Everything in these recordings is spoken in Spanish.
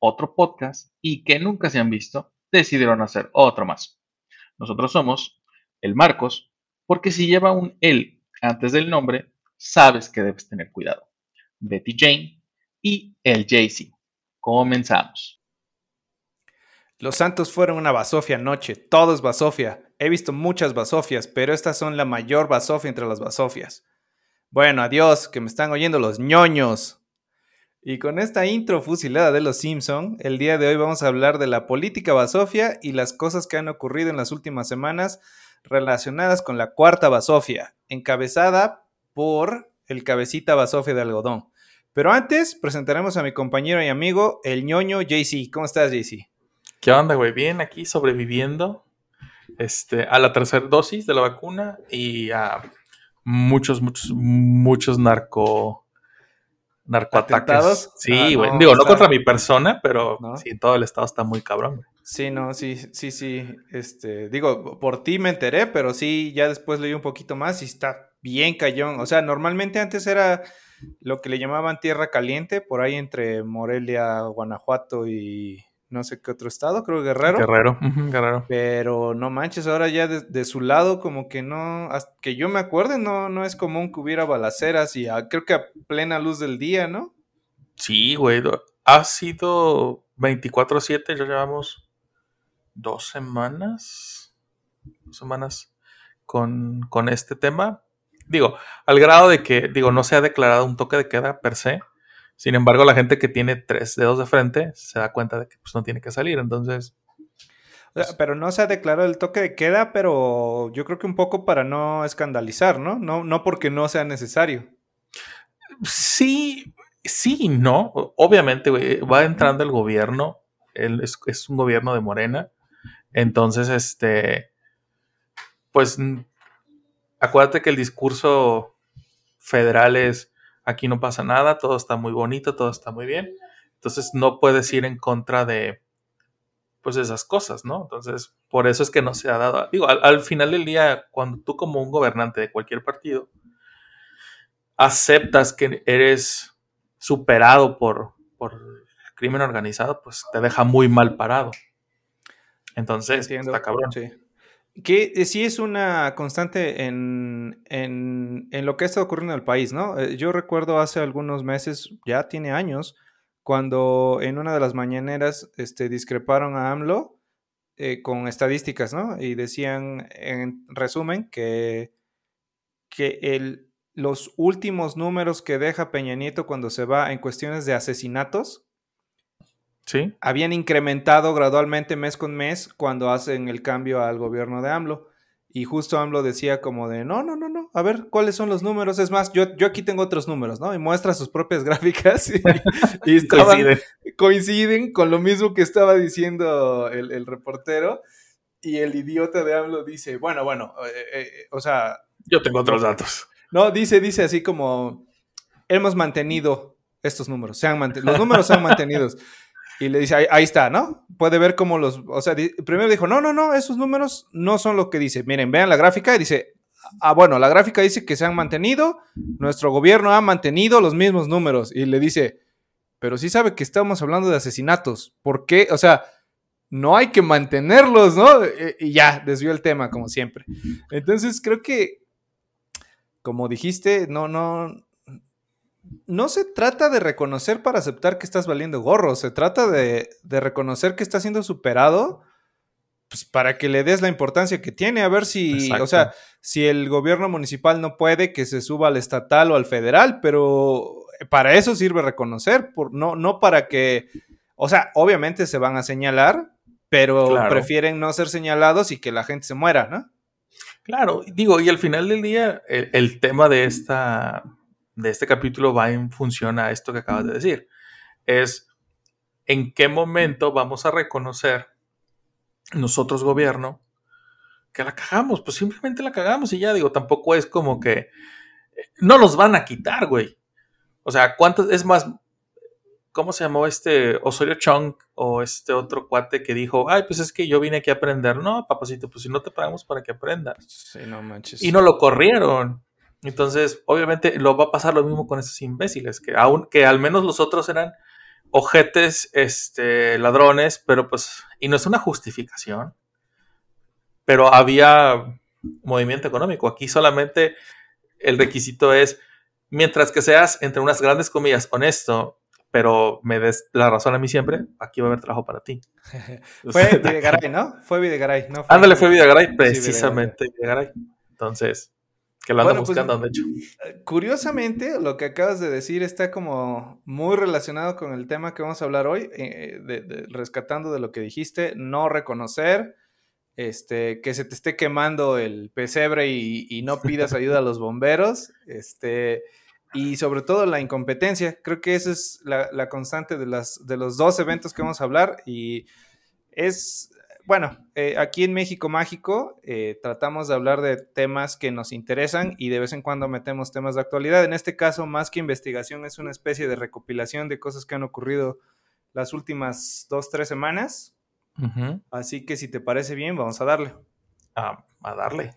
otro podcast y que nunca se han visto, decidieron hacer otro más. Nosotros somos el Marcos, porque si lleva un él antes del nombre, sabes que debes tener cuidado. Betty Jane y el Jay-Z. Comenzamos. Los Santos fueron una basofia anoche, todo es basofia. He visto muchas basofias, pero estas son la mayor basofia entre las basofias. Bueno, adiós, que me están oyendo los ñoños. Y con esta intro fusilada de los Simpson, el día de hoy vamos a hablar de la política basofia y las cosas que han ocurrido en las últimas semanas relacionadas con la cuarta basofia, encabezada por el cabecita basofia de algodón. Pero antes presentaremos a mi compañero y amigo, el ñoño JC. ¿Cómo estás, JC? ¿Qué onda, güey? Bien, aquí sobreviviendo este, a la tercera dosis de la vacuna y a muchos, muchos, muchos narco narcoataques. Sí, Ah, güey. no, Digo, no contra mi persona, pero ¿No? sí, todo el estado está muy cabrón, güey. Sí, no, sí, sí, sí. Este, digo, por ti me enteré, pero sí, ya después leí un poquito más y está bien cayón. O sea, normalmente antes era lo que le llamaban tierra caliente, por ahí entre Morelia, Guanajuato y no sé qué otro estado, creo Guerrero. Guerrero, Guerrero. Pero no manches, ahora ya de, de su lado, como que no, que yo me acuerde, no, no es común que hubiera balaceras y a- creo que a plena luz del día, ¿no? Sí, güey. Ha sido 24-7, ya llevamos dos semanas. Dos semanas con, con este tema. Digo, al grado de que, digo, no se ha declarado un toque de queda per se. Sin embargo, la gente que tiene tres dedos de frente se da cuenta de que pues, no tiene que salir. Entonces, O sea, pero no se ha declarado el toque de queda, pero yo creo que un poco para no escandalizar, ¿no? No, no porque no sea necesario. sí, sí y no. Obviamente, güey, va entrando el gobierno. Es, es un gobierno de Morena. Entonces, este, pues, acuérdate que el discurso federal es, aquí no pasa nada, todo está muy bonito, todo está muy bien. Entonces, no puedes ir en contra de, pues, esas cosas, ¿no? Entonces, por eso es que no se ha dado, digo, al, al final del día, cuando tú como un gobernante de cualquier partido, aceptas que eres superado por, por el crimen organizado, pues te deja muy mal parado. Entonces, Entiendo. está cabrón. Sí. Que eh, sí es una constante en, en, en lo que estado ocurriendo en el país, ¿no? Eh, Yo recuerdo hace algunos meses, ya tiene años, cuando en una de las mañaneras este, discreparon a AMLO eh, con estadísticas, ¿no? Y decían, en resumen, que, que el, los últimos números que deja Peña Nieto cuando se va en cuestiones de asesinatos Sí, habían incrementado gradualmente mes con mes cuando hacen el cambio al gobierno de AMLO. Y justo AMLO decía como de, no, no, no, no, a ver, ¿cuáles son los números? Es más, yo, yo aquí tengo otros números, ¿no? Y muestra sus propias gráficas y, y estaban- coincide. coinciden con lo mismo que estaba diciendo el, el reportero. Y el idiota de AMLO dice, bueno, bueno, eh, eh, o sea, Yo tengo otros datos. no, dice, dice así como, hemos mantenido estos números, se han los números se han mantenido. Y le dice, ahí, está, ¿no? Puede ver cómo los, o sea, primero dijo, no, no, no, esos números no son lo que dice. Miren, vean la gráfica y dice, ah, bueno, la gráfica dice que se han mantenido, nuestro gobierno ha mantenido los mismos números. Y le dice, pero sí sabe que estamos hablando de asesinatos. ¿Por qué? O sea, no hay que mantenerlos, ¿no? Eh, Y ya, desvió el tema, como siempre. Entonces, creo que, como dijiste, no, no, no se trata de reconocer para aceptar que estás valiendo gorro, se trata de, de reconocer que estás siendo superado, pues para que le des la importancia que tiene, a ver si, Exacto. o sea, si el gobierno municipal no puede que se suba al estatal o al federal, pero para eso sirve reconocer, por, no, no para que, o sea, obviamente se van a señalar, pero Claro. prefieren no ser señalados y que la gente se muera, ¿no? Claro, digo, y al final del día, el, el tema de esta de este capítulo va en función a esto que acabas de decir. Es ¿en qué momento vamos a reconocer nosotros, gobierno, que la cagamos? Pues simplemente la cagamos y ya digo, tampoco es como que eh, no los van a quitar, güey. O sea, ¿cuántos? Es más, ¿cómo se llamó este Osorio Chong o este otro cuate que dijo, ay, pues es que yo vine aquí a aprender? No, papacito, pues si no te pagamos para que aprendas. Sí, no manches. Y no lo corrieron. Entonces, obviamente, lo va a pasar lo mismo con esos imbéciles, que aún, que al menos los otros eran ojetes, este, ladrones, pero pues, y no es una justificación, pero había movimiento económico. Aquí solamente el requisito es, mientras que seas, entre unas grandes comillas, honesto, pero me des la razón a mí siempre, aquí va a haber trabajo para ti. fue Videgaray, ¿no? Fue Videgaray, ¿no? Fue Ándale, fue Videgaray, precisamente sí, Videgaray. Entonces, que lo bueno, buscando, pues, de hecho. Curiosamente, lo que acabas de decir está como muy relacionado con el tema que vamos a hablar hoy, eh, de, de, rescatando de lo que dijiste, no reconocer, este, que se te esté quemando el pesebre y, y no pidas ayuda a los bomberos, este, y sobre todo la incompetencia. Creo que esa es la, la, constante de, las, de los dos eventos que vamos a hablar y es, bueno, eh, aquí en México Mágico eh, tratamos de hablar de temas que nos interesan y de vez en cuando metemos temas de actualidad. En este caso, más que investigación, es una especie de recopilación de cosas que han ocurrido las últimas dos, tres semanas. Uh -huh. Así que si te parece bien, vamos a darle. Ah, a darle.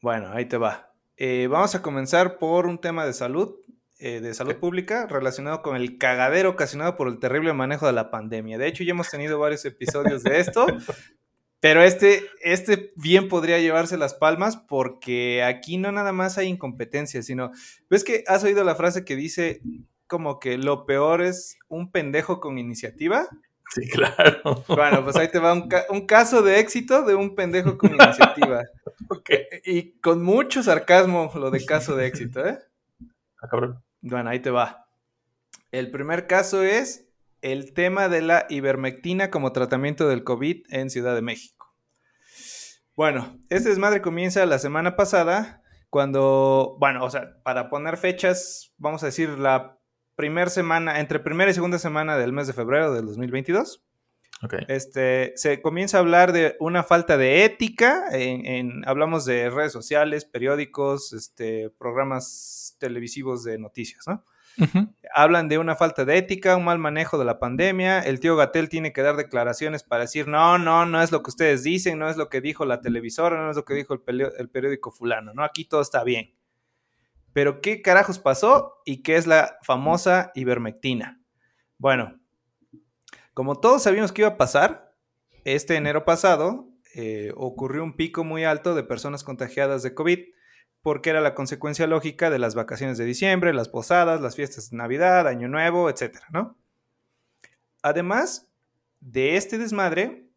Bueno, ahí te va. Eh, vamos a comenzar por un tema de salud, eh, de salud pública, relacionado con el cagadero ocasionado por el terrible manejo de la pandemia. De hecho, ya hemos tenido varios episodios de esto, pero este, este bien podría llevarse las palmas porque aquí no nada más hay incompetencia, sino, ¿ves que has oído la frase que dice como que lo peor es un pendejo con iniciativa? Sí, claro. Bueno, pues ahí te va un, ca un caso de éxito de un pendejo con iniciativa. okay. Y con mucho sarcasmo lo de caso de éxito, ¿eh? Ah, cabrón. Bueno, ahí te va. El primer caso es el tema de la ivermectina como tratamiento del COVID en Ciudad de México. Bueno, este desmadre comienza la semana pasada, cuando, bueno, o sea, para poner fechas, vamos a decir la primera semana, entre primera y segunda semana del mes de febrero del 2022. Okay. Este, se comienza a hablar de una falta de ética, en, en, hablamos de redes sociales, periódicos, este, programas televisivos de noticias, ¿no? Uh -huh. Hablan de una falta de ética, un mal manejo de la pandemia, el tío Gatel tiene que dar declaraciones para decir, no, no, no es lo que ustedes dicen, no es lo que dijo la televisora, no es lo que dijo el, el periódico fulano, ¿no? Aquí todo está bien. Pero ¿qué carajos pasó y qué es la famosa ivermectina? Bueno, como todos sabíamos que iba a pasar, este enero pasado eh, ocurrió un pico muy alto de personas contagiadas de COVID porque era la consecuencia lógica de las vacaciones de diciembre, las posadas, las fiestas de Navidad, Año Nuevo, etc. ¿no? Además de este desmadre,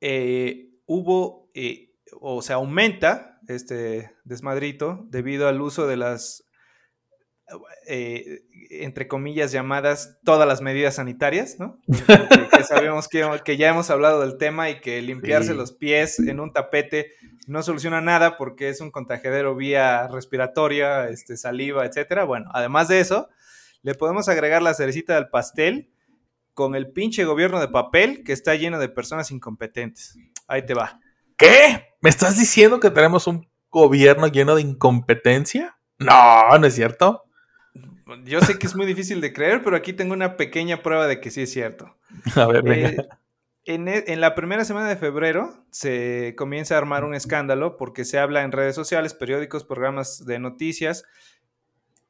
eh, hubo, eh, o se aumenta este desmadrito debido al uso de las eh, entre comillas, llamadas todas las medidas sanitarias, ¿no? que, que sabemos que, que, ya hemos hablado del tema y que limpiarse sí. los pies en un tapete no soluciona nada porque es un contagiadero vía respiratoria, este, saliva, etcétera. Bueno, además de eso, le podemos agregar la cerecita del pastel con el pinche gobierno de papel que está lleno de personas incompetentes. Ahí te va. ¿Qué? ¿Me estás diciendo que tenemos un gobierno lleno de incompetencia? No, no es cierto. Yo sé que es muy difícil de creer, pero aquí tengo una pequeña prueba de que sí es cierto. A ver, venga. Eh, en, en, la primera semana de febrero se comienza a armar un escándalo porque se habla en redes sociales, periódicos, programas de noticias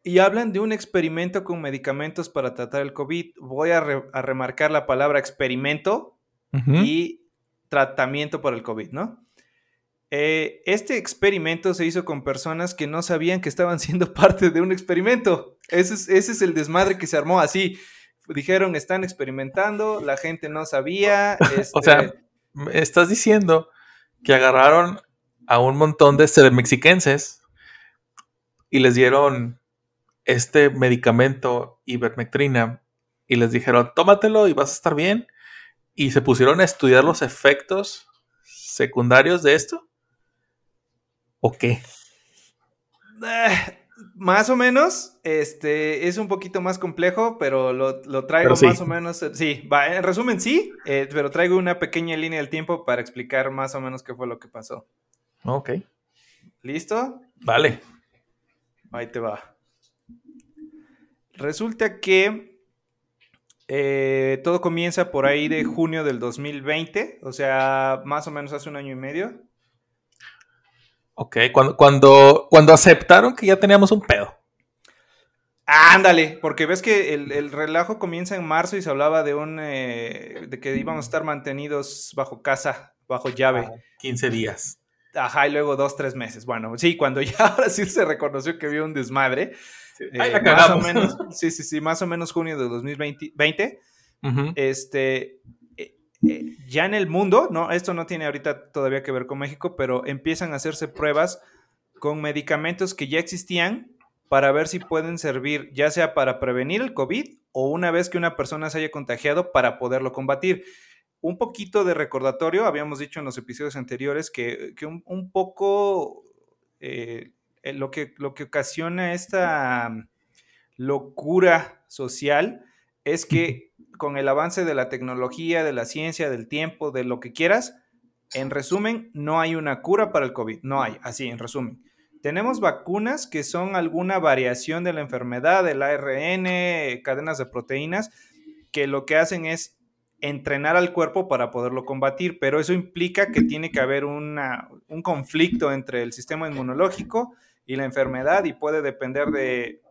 y hablan de un experimento con medicamentos para tratar el COVID. Voy a, re, a remarcar la palabra experimento uh -huh. y tratamiento para el COVID, ¿no? Eh, este experimento se hizo con personas que no sabían que estaban siendo parte de un experimento. Ese es, ese es el desmadre que se armó así. Dijeron, están experimentando, la gente no sabía. Este... o sea, estás diciendo que agarraron a un montón de mexiquenses y les dieron este medicamento ivermectrina y les dijeron, tómatelo y vas a estar bien. Y se pusieron a estudiar los efectos secundarios de esto. ¿O qué? Eh, Más o menos, este, es un poquito más complejo, pero lo, lo traigo Pero sí. más o menos, eh, sí, va, en resumen sí, eh, pero traigo una pequeña línea del tiempo para explicar más o menos qué fue lo que pasó. Ok. ¿Listo? Vale. Ahí te va. Resulta que eh, todo comienza por ahí de junio del 2020, o sea, más o menos hace un año y medio. Ok. Cuando, cuando, cuando aceptaron que ya teníamos un pedo. Ándale, porque ves que el, el relajo comienza en marzo y se hablaba de un eh, de que íbamos a estar mantenidos bajo casa, bajo llave. 15 días. Ajá, y luego dos, tres meses. Bueno, sí, cuando ya ahora sí se reconoció que había un desmadre. Eh, la más o menos, sí, sí, sí, más o menos junio de 2020. 20, Ujú. este, eh, ya en el mundo, no, esto no tiene ahorita todavía que ver con México, pero empiezan a hacerse pruebas con medicamentos que ya existían para ver si pueden servir, ya sea para prevenir el COVID o una vez que una persona se haya contagiado para poderlo combatir. Un poquito de recordatorio, habíamos dicho en los episodios anteriores que, que un, poco eh, eh, lo, que, lo que ocasiona esta locura social es que con el avance de la tecnología, de la ciencia, del tiempo, de lo que quieras, en resumen, no hay una cura para el COVID. No hay, así, en resumen. Tenemos vacunas que son alguna variación de la enfermedad, del ARN, cadenas de proteínas, que lo que hacen es entrenar al cuerpo para poderlo combatir, pero eso implica que tiene que haber un conflicto entre el sistema inmunológico y la enfermedad y puede depender de,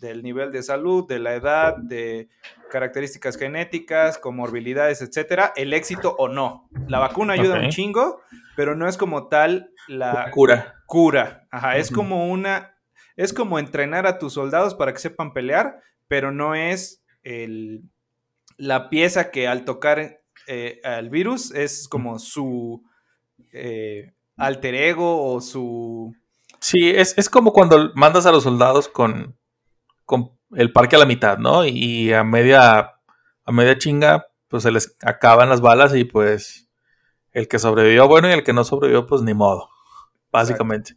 del nivel de salud, de la edad, de características genéticas, comorbilidades, etcétera, el éxito o no. La vacuna ayuda un chingo, pero no es como tal la cura. cura. Ajá, es como una, es como entrenar a tus soldados para que sepan pelear, pero no es el, la pieza que al tocar eh, al virus es como su eh, alter ego o su... Sí, es, es como cuando mandas a los soldados con, con el parque a la mitad, ¿no? Y a media, a media chinga, pues se les acaban las balas y pues el que sobrevivió, bueno, y el que no sobrevivió, pues ni modo, básicamente.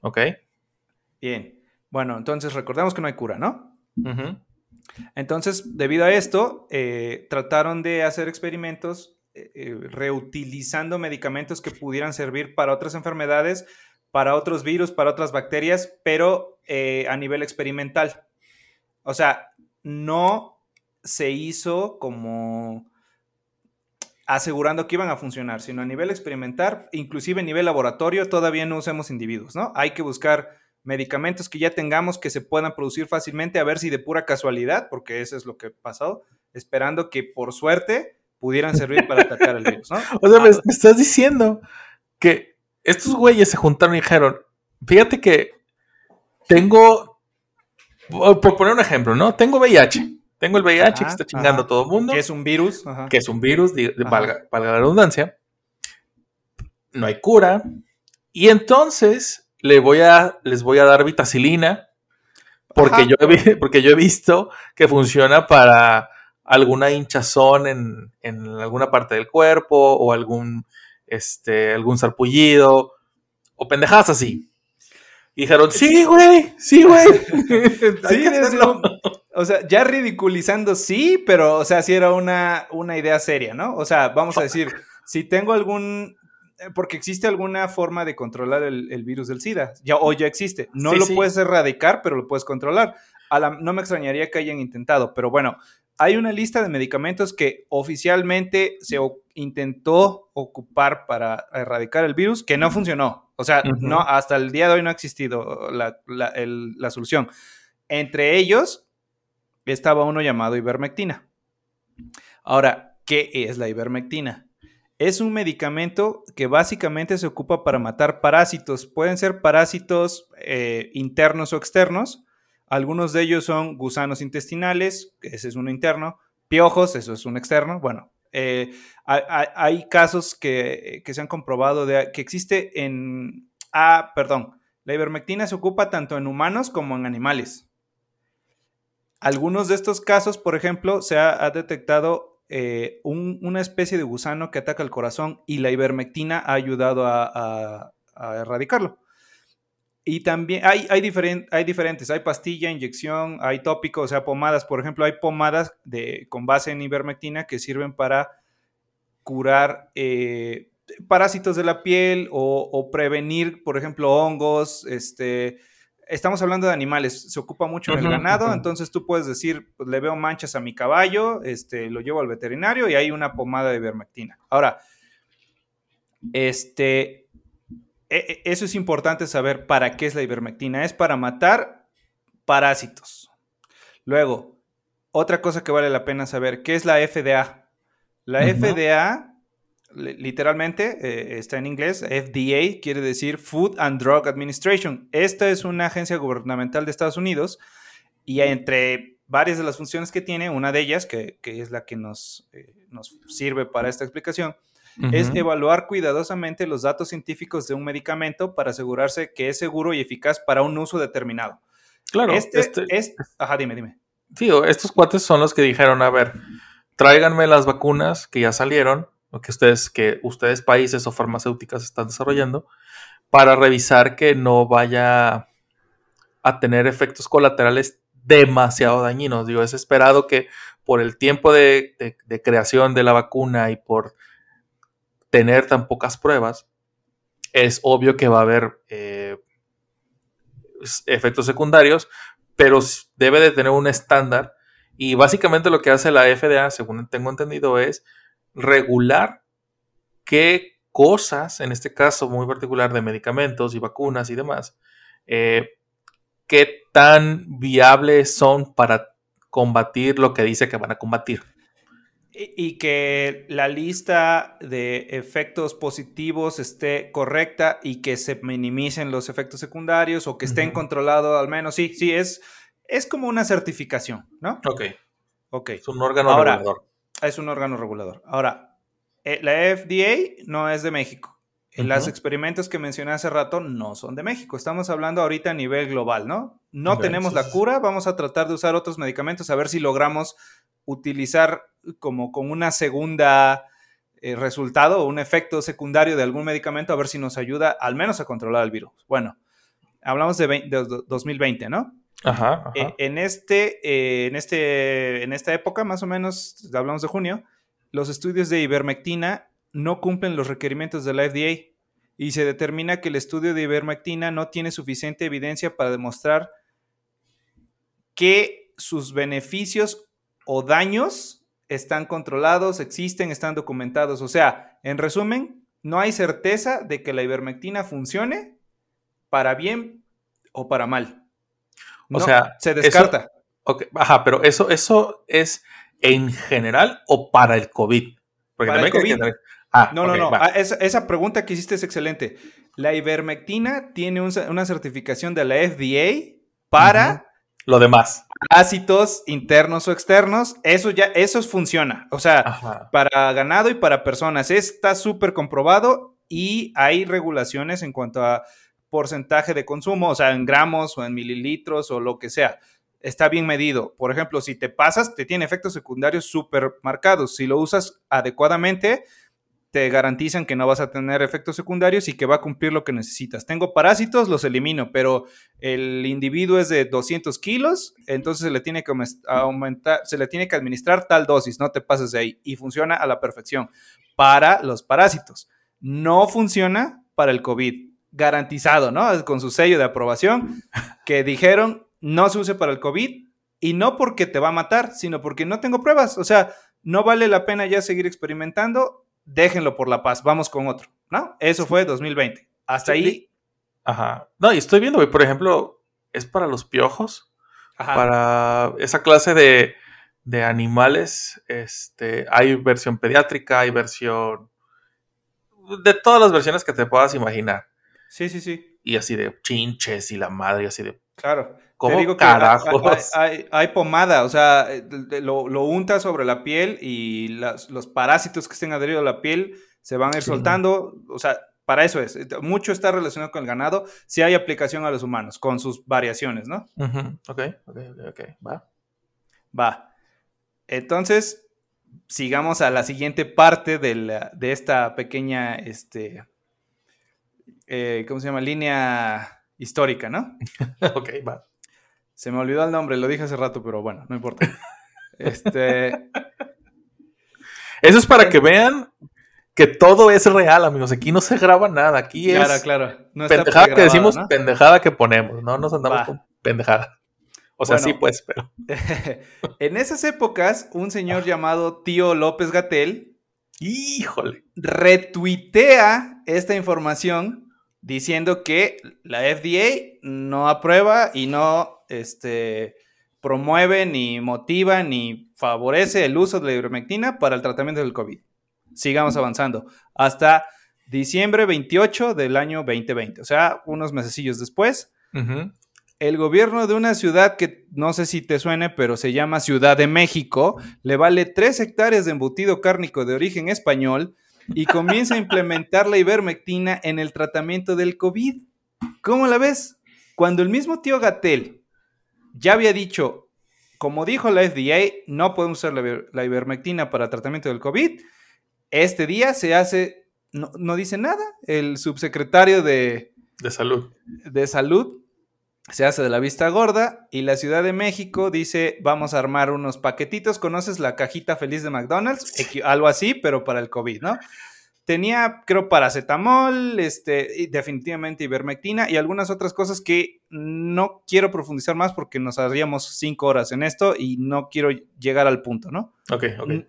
¿Ok? Bien. Bueno, entonces recordemos que no hay cura, ¿no? Entonces, debido a esto, eh, trataron de hacer experimentos eh, eh, reutilizando medicamentos que pudieran servir para otras enfermedades, para otros virus, para otras bacterias, pero eh, a nivel experimental. O sea, no se hizo como asegurando que iban a funcionar, sino a nivel experimental, inclusive a nivel laboratorio, todavía no usamos individuos, ¿no? Hay que buscar medicamentos que ya tengamos que se puedan producir fácilmente, a ver si de pura casualidad, porque eso es lo que pasó, esperando que por suerte pudieran servir para atacar el virus, ¿no? O sea, me, Ah, me estás diciendo que estos güeyes se juntaron y dijeron, fíjate que tengo, por poner un ejemplo, ¿no? Tengo VIH. Tengo el VIH que está chingando ajá. a todo el mundo. que es un virus, ajá. que es un virus, Ajá. valga, valga la redundancia. No hay cura. Y entonces le voy a, les voy a dar vitacilina. Porque yo, he, porque yo he visto que funciona para alguna hinchazón en, en alguna parte del cuerpo o algún, este, algún sarpullido o pendejadas así. Y dijeron, sí, güey, sí, güey. Sí, que es hacerlo". un- o sea, ya ridiculizando, sí, pero, o sea, sí era una, una idea seria, ¿no? O sea, vamos a decir, si tengo algún, eh, porque existe alguna forma de controlar el, el virus del SIDA, ya, o ya existe, no Sí, lo sí. puedes erradicar, pero lo puedes controlar. A la- no me extrañaría que hayan intentado, pero bueno, hay una lista de medicamentos que oficialmente se intentó ocupar para erradicar el virus, que no funcionó. O sea, no, hasta el día de hoy no ha existido la, la- el- la solución. Entre ellos estaba uno llamado ivermectina. Ahora, ¿qué es la ivermectina? Es un medicamento que básicamente se ocupa para matar parásitos. Pueden ser parásitos eh, internos o externos. Algunos de ellos son gusanos intestinales, ese es uno interno, piojos, eso es un externo. Bueno, eh, hay, casos que, que se han comprobado de que existe en... Ah, perdón. La ivermectina se ocupa tanto en humanos como en animales. Algunos de estos casos, por ejemplo, se ha, detectado eh, un- una especie de gusano que ataca el corazón y la ivermectina ha ayudado a erradicarlo. Y también hay, hay, hay diferentes, hay pastilla, inyección, hay tópico, o sea, pomadas. Por ejemplo, hay pomadas de, con base en ivermectina que sirven para curar eh, parásitos de la piel o, o prevenir, por ejemplo, hongos. Este, estamos hablando de animales, se ocupa mucho en el ganado, entonces tú puedes decir, pues, le veo manchas a mi caballo, este, lo llevo al veterinario y hay una pomada de ivermectina. Ahora, este, eso es importante saber para qué es la ivermectina. Es para matar parásitos. Luego, otra cosa que vale la pena saber, ¿qué es la FDA? La. FDA, li- literalmente, eh, está en inglés, FDA quiere decir Food and Drug Administration. Esta es una agencia gubernamental de Estados Unidos y entre varias de las funciones que tiene, una de ellas, que, que es la que nos, eh, nos sirve para esta explicación, es evaluar cuidadosamente los datos científicos de un medicamento para asegurarse que es seguro y eficaz para un uso determinado. Claro, este, este- es- ajá, dime, dime. Tío, estos cuates son los que dijeron, a ver, tráiganme las vacunas que ya salieron, o que ustedes, que ustedes países o farmacéuticas están desarrollando, para revisar que no vaya a tener efectos colaterales demasiado dañinos. Digo, es esperado que por el tiempo de, de- de creación de la vacuna y por tener tan pocas pruebas, es obvio que va a haber eh, efectos secundarios, pero debe de tener un estándar. Y básicamente lo que hace la FDA, según tengo entendido, es regular qué cosas, en este caso muy particular de medicamentos y vacunas y demás, eh, qué tan viables son para combatir lo que dice que van a combatir. Y, que la lista de efectos positivos esté correcta y que se minimicen los efectos secundarios o que estén Ujú. controlados al menos. Sí, sí, es, es como una certificación, ¿no? Ok, Ok. es un órgano Ahora, regulador. Es un órgano regulador. Ahora, eh, la FDA no es de México. Los Ujú. experimentos que mencioné hace rato no son de México. Estamos hablando ahorita a nivel global, ¿no? No Ok, tenemos la cura, vamos a tratar de usar otros medicamentos a ver si logramos utilizar como con una segunda eh, resultado o un efecto secundario de algún medicamento a ver si nos ayuda al menos a controlar el virus. Bueno, hablamos de, vein- de do- 2020, ¿no? Ajá, ajá. Eh, en, este, eh, en, este, en esta época, más o menos, hablamos de junio, los estudios de ivermectina no cumplen los requerimientos de la FDA y se determina que el estudio de ivermectina no tiene suficiente evidencia para demostrar que sus beneficios o daños están controlados, existen, están documentados. O sea, en resumen, no hay certeza de que la ivermectina funcione para bien o para mal. O sea, se eso- descarta. Ajá, pero eso, eso es en general o para el COVID. Porque Para el también hay que COVID. Ah, No, no, no. Ah, Esa, esa pregunta que hiciste es excelente. La ivermectina tiene un una certificación de la FDA para Lo demás. Ácidos internos o externos. Eso ya, eso funciona. O sea, Ajá. para ganado y para personas. Está súper comprobado y hay regulaciones en cuanto a porcentaje de consumo, o sea, en gramos o en mililitros o lo que sea. Está bien medido. Por ejemplo, si te pasas, te tiene efectos secundarios súper marcados. Si lo usas adecuadamente, te garantizan que no vas a tener efectos secundarios y que va a cumplir lo que necesitas. Tengo parásitos, los elimino, pero el individuo es de 200 kilos, entonces se le tiene que aumentar, se le tiene que administrar tal dosis, no te pases de ahí. Y funciona a la perfección para los parásitos. No funciona para el COVID. Garantizado, ¿no? Con su sello de aprobación, que dijeron no se use para el COVID y no porque te va a matar, sino porque no tengo pruebas. O sea, no vale la pena ya seguir experimentando, déjenlo por la paz, vamos con otro, ¿no? Eso fue 2020. Hasta Sí, ahí. Ajá. No, y estoy viendo, güey, por ejemplo, es para los piojos, Ajá. para esa clase de, de animales. Este, hay versión pediátrica, hay versión de todas las versiones que te puedas imaginar. Sí, sí, sí, Y así de chinches y la madre, así de claro. ¿Cómo Te digo que hay, carajos? hay- hay- hay pomada, o sea, eh, lo, lo untas sobre la piel y las- los parásitos que estén adheridos a la piel se van a ir Sí. soltando, o sea, para eso es. Mucho está relacionado con el ganado, si hay aplicación a los humanos, con sus variaciones, ¿no? Ok, ok, ok, ok, va. Va. Entonces, sigamos a la siguiente parte de, la- de esta pequeña, este, eh, ¿cómo se llama? Línea histórica, ¿no? ok, va. Se me olvidó el nombre, lo dije hace rato, pero bueno, no importa. Este, Eso es para que vean que todo es real, amigos. Aquí no se graba nada. Aquí es claro, claro. No pendejada que decimos, ¿no? pendejada que ponemos. No nos andamos Va. con pendejada. O sea, Bueno. sí, pues, pero. en esas épocas, un señor llamado Tío López Gatel Híjole. retuitea esta información diciendo que la FDA no aprueba y no este, promueve, ni motiva, ni favorece el uso de la ivermectina para el tratamiento del COVID. Sigamos avanzando. Hasta diciembre 28 del año 2020, o sea, unos mesecillos después, el gobierno de una ciudad que no sé si te suene, pero se llama Ciudad de México, le vale 3 hectáreas de embutido cárnico de origen español y comienza a implementar la ivermectina en el tratamiento del COVID. ¿Cómo la ves? Cuando el mismo tío Gatel ya había dicho, como dijo la FDA, no podemos usar la, iver- la ivermectina para tratamiento del COVID, este día se hace, no, no dice nada, el subsecretario de, De salud. de salud se hace de la vista gorda y la Ciudad de México dice vamos a armar unos paquetitos, ¿conoces la cajita feliz de McDonald's? Algo así, pero para el COVID, ¿no? Tenía, creo, paracetamol, este, y definitivamente ivermectina y algunas otras cosas que no quiero profundizar más porque nos haríamos cinco horas en esto y no quiero llegar al punto, ¿no? Ok, ok. Mm,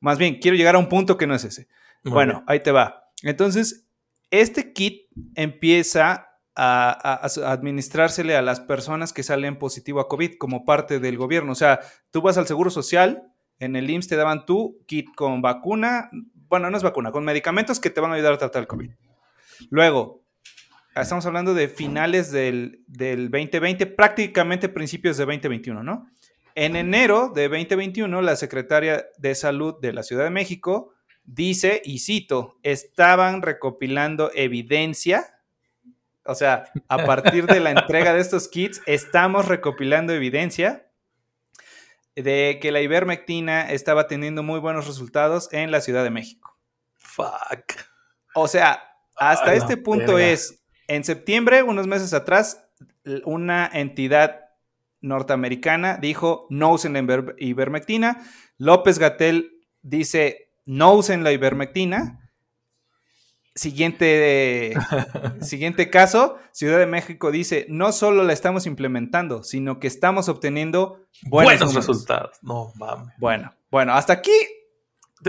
Más bien, quiero llegar a un punto que no es ese. Muy Bueno, bien. ahí te va. Entonces, este kit empieza a, a- a administrársele a las personas que salen positivo a COVID como parte del gobierno. O sea, tú vas al Seguro Social, en el IMSS te daban tu kit con vacuna, bueno, no es vacuna, con medicamentos que te van a ayudar a tratar el COVID. Luego, estamos hablando de finales del, del 2020, prácticamente principios de 2021, ¿no? En enero de 2021, la secretaria de Salud de la Ciudad de México dice, y cito, estaban recopilando evidencia, o sea, a partir de la entrega de estos kits, estamos recopilando evidencia de que la ivermectina estaba teniendo muy buenos resultados en la Ciudad de México. Fuck. O sea, hasta Ay, este punto verga. es, en septiembre, unos meses atrás, una entidad norteamericana dijo no usen la iver- ivermectina. López Gatel dice no usen la ivermectina. Siguiente, siguiente caso, Ciudad de México dice no solo la estamos implementando, sino que estamos obteniendo buenos, Buenos, números". resultados. No mames. Bueno, bueno, hasta aquí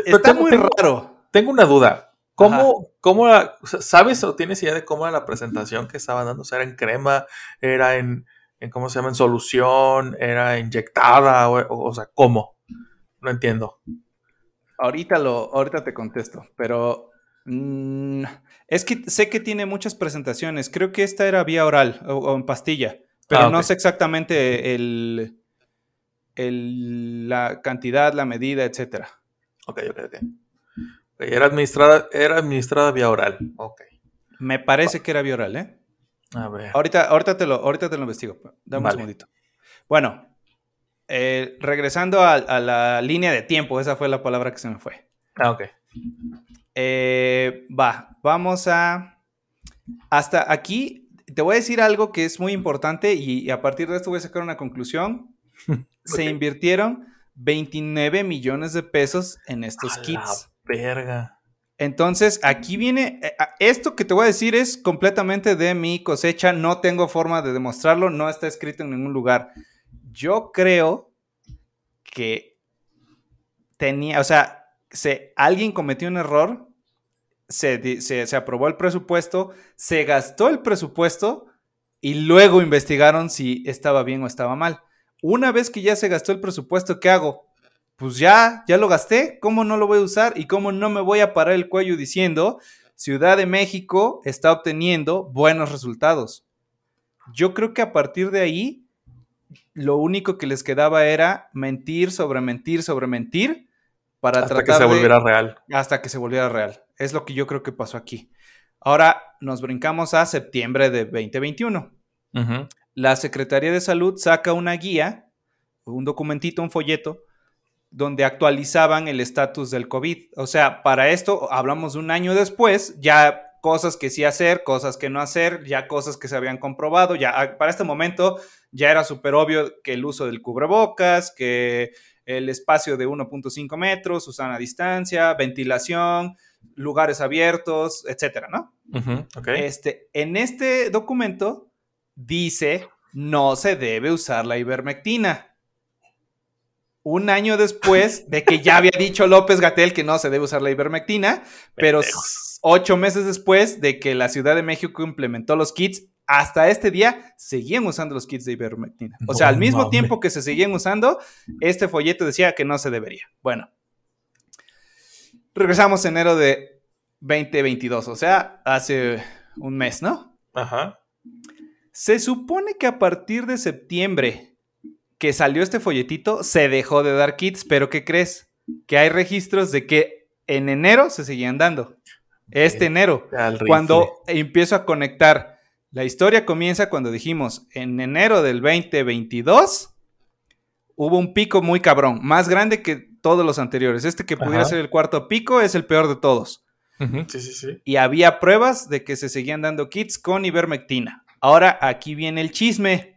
está muy tengo- raro. Tengo una duda. ¿Cómo, cómo la- sabes o tienes idea de cómo era la presentación que estaban dando? O sea, era en crema, era en, en ¿cómo se llama? En solución, era inyectada, o, o- o sea, ¿cómo? No entiendo. Ahorita lo, ahorita te contesto, pero mm, es que sé que tiene muchas presentaciones. Creo que esta era vía oral o, o en pastilla, pero Ah, no sé exactamente el, el- la cantidad, la medida, etcétera. Ok, ok, ok. Era administrada, era administrada vía oral. Ok. Me parece que era vía oral, ¿eh? A ver. Ahorita, ahorita, te, lo, ahorita te lo investigo. Dame un segundito. Bueno, eh, regresando a, a la línea de tiempo, esa fue la palabra que se me fue. Ah, ok. Eh, va, vamos a... Hasta aquí, te voy a decir algo que es muy importante y, y a partir de esto voy a sacar una conclusión. Se invirtieron 29 millones de pesos en estos A la kits. Verga. Entonces, aquí viene, eh, esto que te voy a decir es completamente de mi cosecha, no tengo forma de demostrarlo, no está escrito en ningún lugar. Yo creo que tenía, o sea, se, alguien cometió un error, se, se, se aprobó el presupuesto, se gastó el presupuesto y luego investigaron si estaba bien o estaba mal. Una vez que ya se gastó el presupuesto, ¿qué hago? Pues ya, ya lo gasté, ¿cómo no lo voy a usar? Y cómo no me voy a parar el cuello diciendo, Ciudad de México está obteniendo buenos resultados. Yo creo que a partir de ahí, lo único que les quedaba era mentir sobre mentir sobre mentir para Hasta tratar que se de- volviera real. hasta que se volviera real. Es lo que yo creo que pasó aquí. Ahora nos brincamos a septiembre de 2021. Ujú. La Secretaría de Salud saca una guía, un documentito, un folleto, donde actualizaban el estatus del COVID. O sea, para esto hablamos de un año después, ya cosas que sí hacer, cosas que no hacer, ya cosas que se habían comprobado, ya ah, para este momento ya era súper obvio que el uso del cubrebocas, que el espacio de 1.5 metros, a distancia, ventilación, lugares abiertos, etcétera, ¿no? Ujú, ok. Este, en este documento dice no se debe usar la ivermectina. Un año después de que ya había dicho López Gatel que no se debe usar la ivermectina, pero ocho meses después de que la Ciudad de México implementó los kits, hasta este día seguían usando los kits de ivermectina. O sea, No al mismo tiempo que se seguían usando, este folleto decía que no se debería. Bueno, regresamos enero de 2022, o sea, hace un mes, ¿no? Ajá. Se supone que a partir de septiembre que salió este folletito, se dejó de dar kits, pero ¿qué crees? Que hay registros de que en enero se seguían dando. Este enero, cuando empiezo a conectar, la historia comienza cuando dijimos, en enero del 2022, hubo un pico muy cabrón, más grande que todos los anteriores. Este que pudiera Ajá. ser el cuarto pico es el peor de todos Sí, sí, sí. y había pruebas de que se seguían dando kits con ivermectina. Ahora aquí viene el chisme.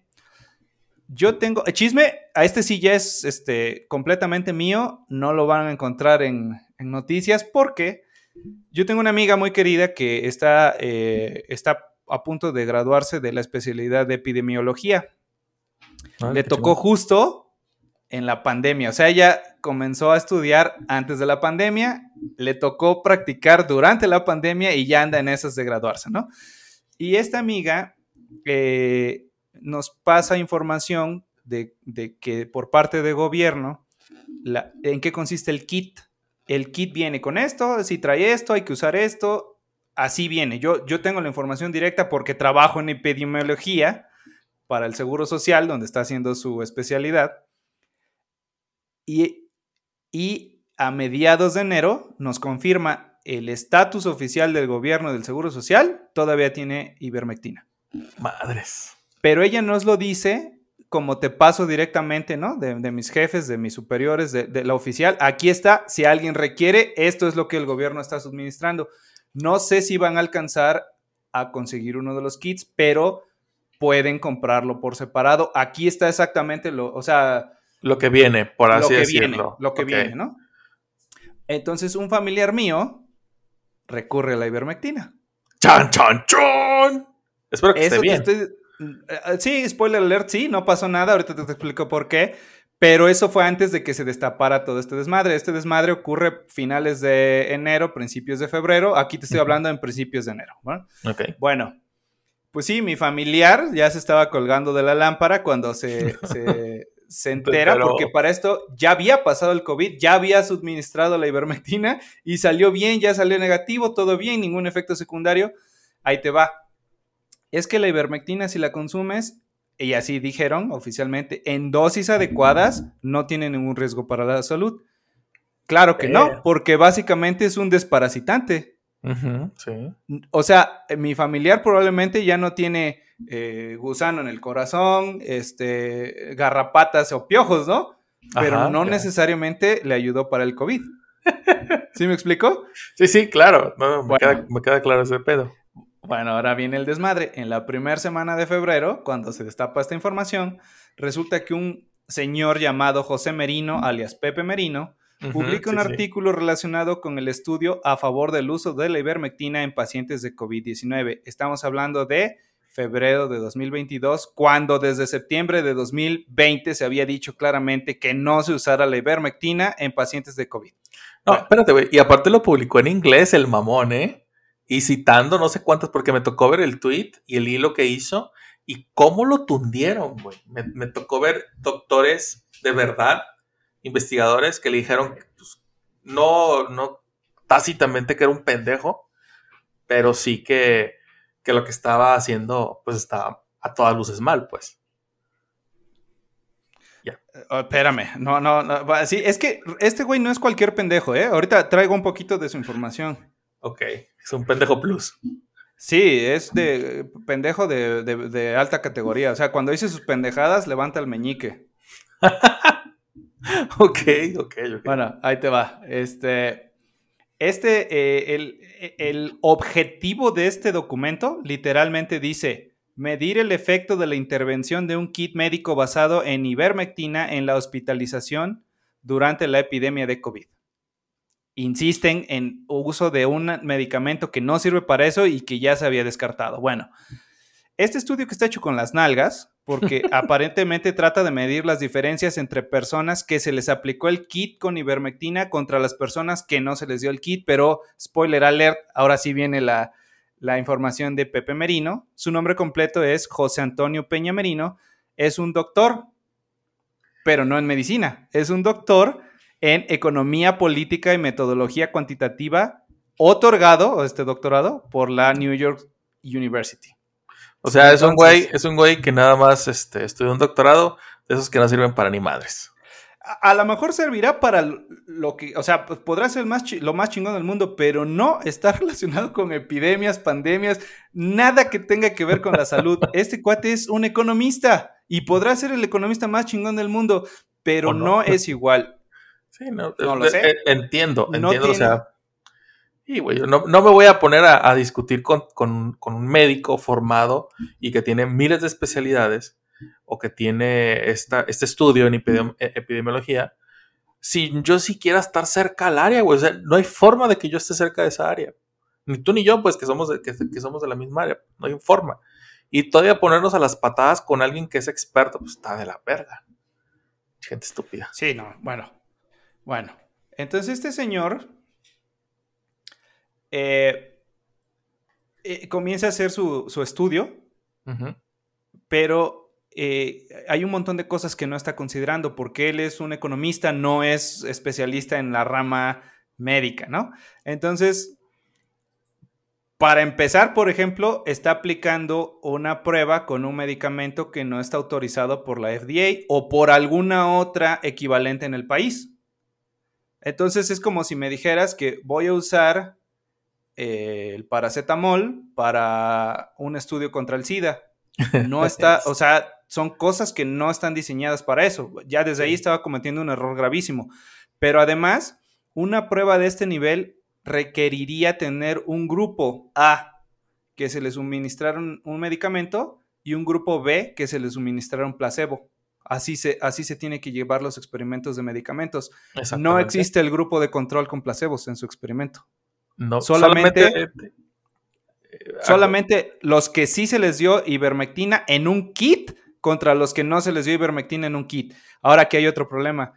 Yo tengo el chisme, a este sí ya es este, completamente mío, no lo van a encontrar en, en noticias porque yo tengo una amiga muy querida que está, eh, está a punto de graduarse de la especialidad de epidemiología. Ah, Le tocó justo en la pandemia. O sea, ella comenzó a estudiar antes de la pandemia, le tocó practicar durante la pandemia y ya anda en esas de graduarse, ¿no? Y esta amiga eh, nos pasa información de, que por parte de gobierno, ¿en qué consiste el kit? El kit viene con esto, si trae esto, hay que usar esto, así viene. Yo, yo tengo la información directa porque trabajo en epidemiología para el Seguro Social, donde está haciendo su especialidad. Y, y a mediados de enero nos confirma el estatus oficial del gobierno del Seguro Social, todavía tiene ivermectina. Madres. Pero ella nos lo dice como te paso directamente, ¿no? De, de mis jefes, de mis superiores, de, de la oficial. Aquí está, si alguien requiere, esto es lo que el gobierno está suministrando. No sé si van a alcanzar a conseguir uno de los kits, pero pueden comprarlo por separado. Aquí está exactamente lo, o sea, Lo que viene, por así lo que decirlo. viene, lo que viene, ¿no? Entonces, un familiar mío recurre a la ivermectina. ¡Chan, chan, chan! Espero que Eso esté te bien. estoy- Sí, spoiler alert, sí, no pasó nada, ahorita te, te explico por qué, pero eso fue antes de que se destapara todo este desmadre. Este desmadre ocurre finales de enero, principios de febrero, aquí te estoy hablando en principios de enero. ¿no? Bueno, pues sí, mi familiar ya se estaba colgando de la lámpara cuando se, se, se entera, Pero- porque para esto ya había pasado el COVID, ya había suministrado la ivermectina y salió bien, ya salió negativo, todo bien, ningún efecto secundario. Ahí te va. Es que la ivermectina, si la consumes, y así dijeron oficialmente, en dosis adecuadas, no tiene ningún riesgo para la salud. Claro que Eh. no, porque básicamente es un desparasitante. Sí. O sea, mi familiar probablemente ya no tiene eh, gusano en el corazón, este, garrapatas o piojos, ¿no? Pero Ajá, no necesariamente le ayudó para el COVID. ¿Sí me explico? Sí, sí, claro. No, me, Bueno. queda, me queda claro ese pedo. Bueno, ahora viene el desmadre. En la primera semana de febrero, cuando se destapa esta información, resulta que un señor llamado José Merino, alias Pepe Merino, publica un sí, sí. artículo relacionado con el estudio a favor del uso de la ivermectina en pacientes de COVID-19. Estamos hablando de febrero de 2022, cuando desde septiembre de 2020 se había dicho claramente que no se usara la ivermectina en pacientes de COVID. No, espérate, güey. Y aparte lo publicó en inglés el mamón, ¿eh? Y citando no sé cuántas, porque me tocó ver el tweet y el hilo que hizo y cómo lo tundieron, güey. Me, me tocó ver doctores de verdad, investigadores que le dijeron, pues, no, no tácitamente que era un pendejo, pero sí que, que lo que estaba haciendo, pues estaba a todas luces mal, pues. Oh, espérame, no, no, no, sí, es que este güey no es cualquier pendejo, ¿eh? Ahorita traigo un poquito de su información. Ok, es un pendejo plus. Sí, es de pendejo de, de- de alta categoría. O sea, cuando dice sus pendejadas, levanta el meñique. ok, ok, ok. Bueno, ahí te va. Este, Este, eh, el, el objetivo de este documento literalmente dice medir el efecto de la intervención de un kit médico basado en ivermectina en la hospitalización durante la epidemia de COVID. Insisten en uso de un medicamento que no sirve para eso y que ya se había descartado. Bueno, este estudio que está hecho con las nalgas, porque aparentemente trata de medir las diferencias entre personas que se les aplicó el kit con ivermectina contra las personas que no se les dio el kit, pero spoiler alert, ahora sí viene la, la información de Pepe Merino. Su nombre completo es José Antonio Peña Merino. Es un doctor, pero no en medicina. Es un doctor en economía política y metodología cuantitativa, otorgado, este doctorado, por la New York University. O sea, es un güey, es un güey que nada más este, estudió un doctorado de esos que no sirven para ni madres. A, lo mejor servirá para lo que, o sea, pues, podrá ser más lo más chingón del mundo, pero no está relacionado con epidemias, pandemias, nada que tenga que ver con la salud. Este cuate es un economista y podrá ser el economista más chingón del mundo, pero no? es igual. Sí, no, lo eh, sé. Eh, entiendo, entiendo, o sea y, güey, no, me voy a poner a, discutir con, un médico formado y que tiene miles de especialidades o que tiene esta, este estudio en e, epidemiología si yo siquiera estar cerca al área, güey. O sea, no hay forma de que yo esté cerca de esa área. Ni tú ni yo, pues, que somos de, que, somos de la misma área. No hay forma. Y todavía ponernos a las patadas con alguien que es experto, pues está de la verga. Gente estúpida. Sí, no, bueno. Bueno. Entonces este señor eh, eh, comienza a hacer su, estudio, pero eh, hay un montón de cosas que no está considerando porque él es un economista, no es especialista en la rama médica, ¿no? Entonces, para empezar, por ejemplo, está aplicando una prueba con un medicamento que no está autorizado por la FDA o por alguna otra equivalente en el país. Entonces es como si me dijeras que voy a usar eh, el paracetamol para un estudio contra el SIDA. No está, o sea, son cosas que no están diseñadas para eso. Ya desde ahí estaba cometiendo un error gravísimo. Pero además, una prueba de este nivel requeriría tener un grupo A que se le suministraron un medicamento y un grupo B que se le suministraron placebo. Así se, así se tiene que llevar los experimentos de medicamentos. No existe el grupo de control con placebos en su experimento. No, solamente, solamente, eh, los que sí se les dio ivermectina en un kit contra los que no se les dio ivermectina en un kit. Ahora aquí hay otro problema.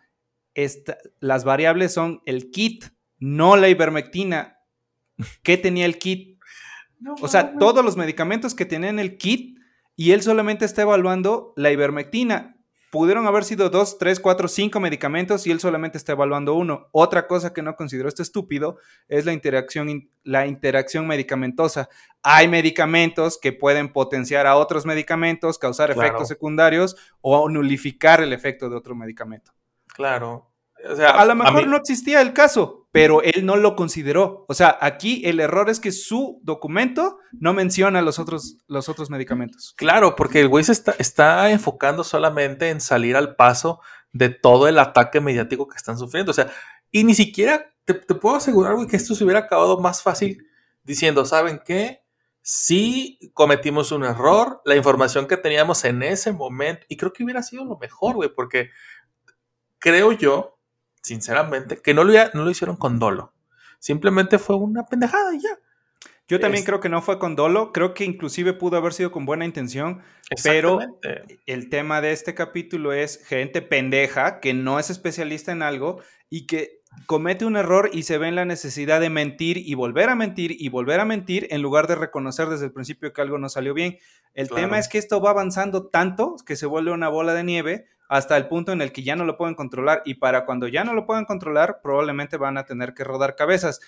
las variables son el kit, no la ivermectina. ¿Qué tenía el kit? o sea, todos los medicamentos que tenían el kit y él solamente está evaluando la ivermectina pudieron haber sido dos, tres, cuatro, cinco medicamentos y él solamente está evaluando uno. Otra cosa que no considero este estúpido es la interacción, la interacción medicamentosa. Hay medicamentos que pueden potenciar a otros medicamentos, causar efectos secundarios o nulificar el efecto de otro medicamento. Claro. a lo mejor no existía el caso, pero él no lo consideró. O sea, aquí el error es que su documento no menciona los otros, los otros medicamentos. Claro, porque el güey se está, está enfocando solamente en salir al paso de todo el ataque mediático que están sufriendo. O sea, y ni siquiera te, puedo asegurar, güey, que esto se hubiera acabado más fácil diciendo, ¿saben qué? Sí cometimos un error, la información que teníamos en ese momento, y creo que hubiera sido lo mejor, güey, porque creo yo sinceramente, que no lo, no lo hicieron con dolo. Simplemente fue una pendejada y ya. Yo también creo que no fue con dolo, creo que inclusive pudo haber sido con buena intención, pero el tema de este capítulo es gente pendeja que no es especialista en algo y que comete un error y se ve en la necesidad de mentir y volver a mentir y volver a mentir en lugar de reconocer desde el principio que algo no salió bien. El tema es que esto va avanzando tanto que se vuelve una bola de nieve hasta el punto en el que ya no lo pueden controlar y para cuando ya no lo puedan controlar probablemente van a tener que rodar cabezas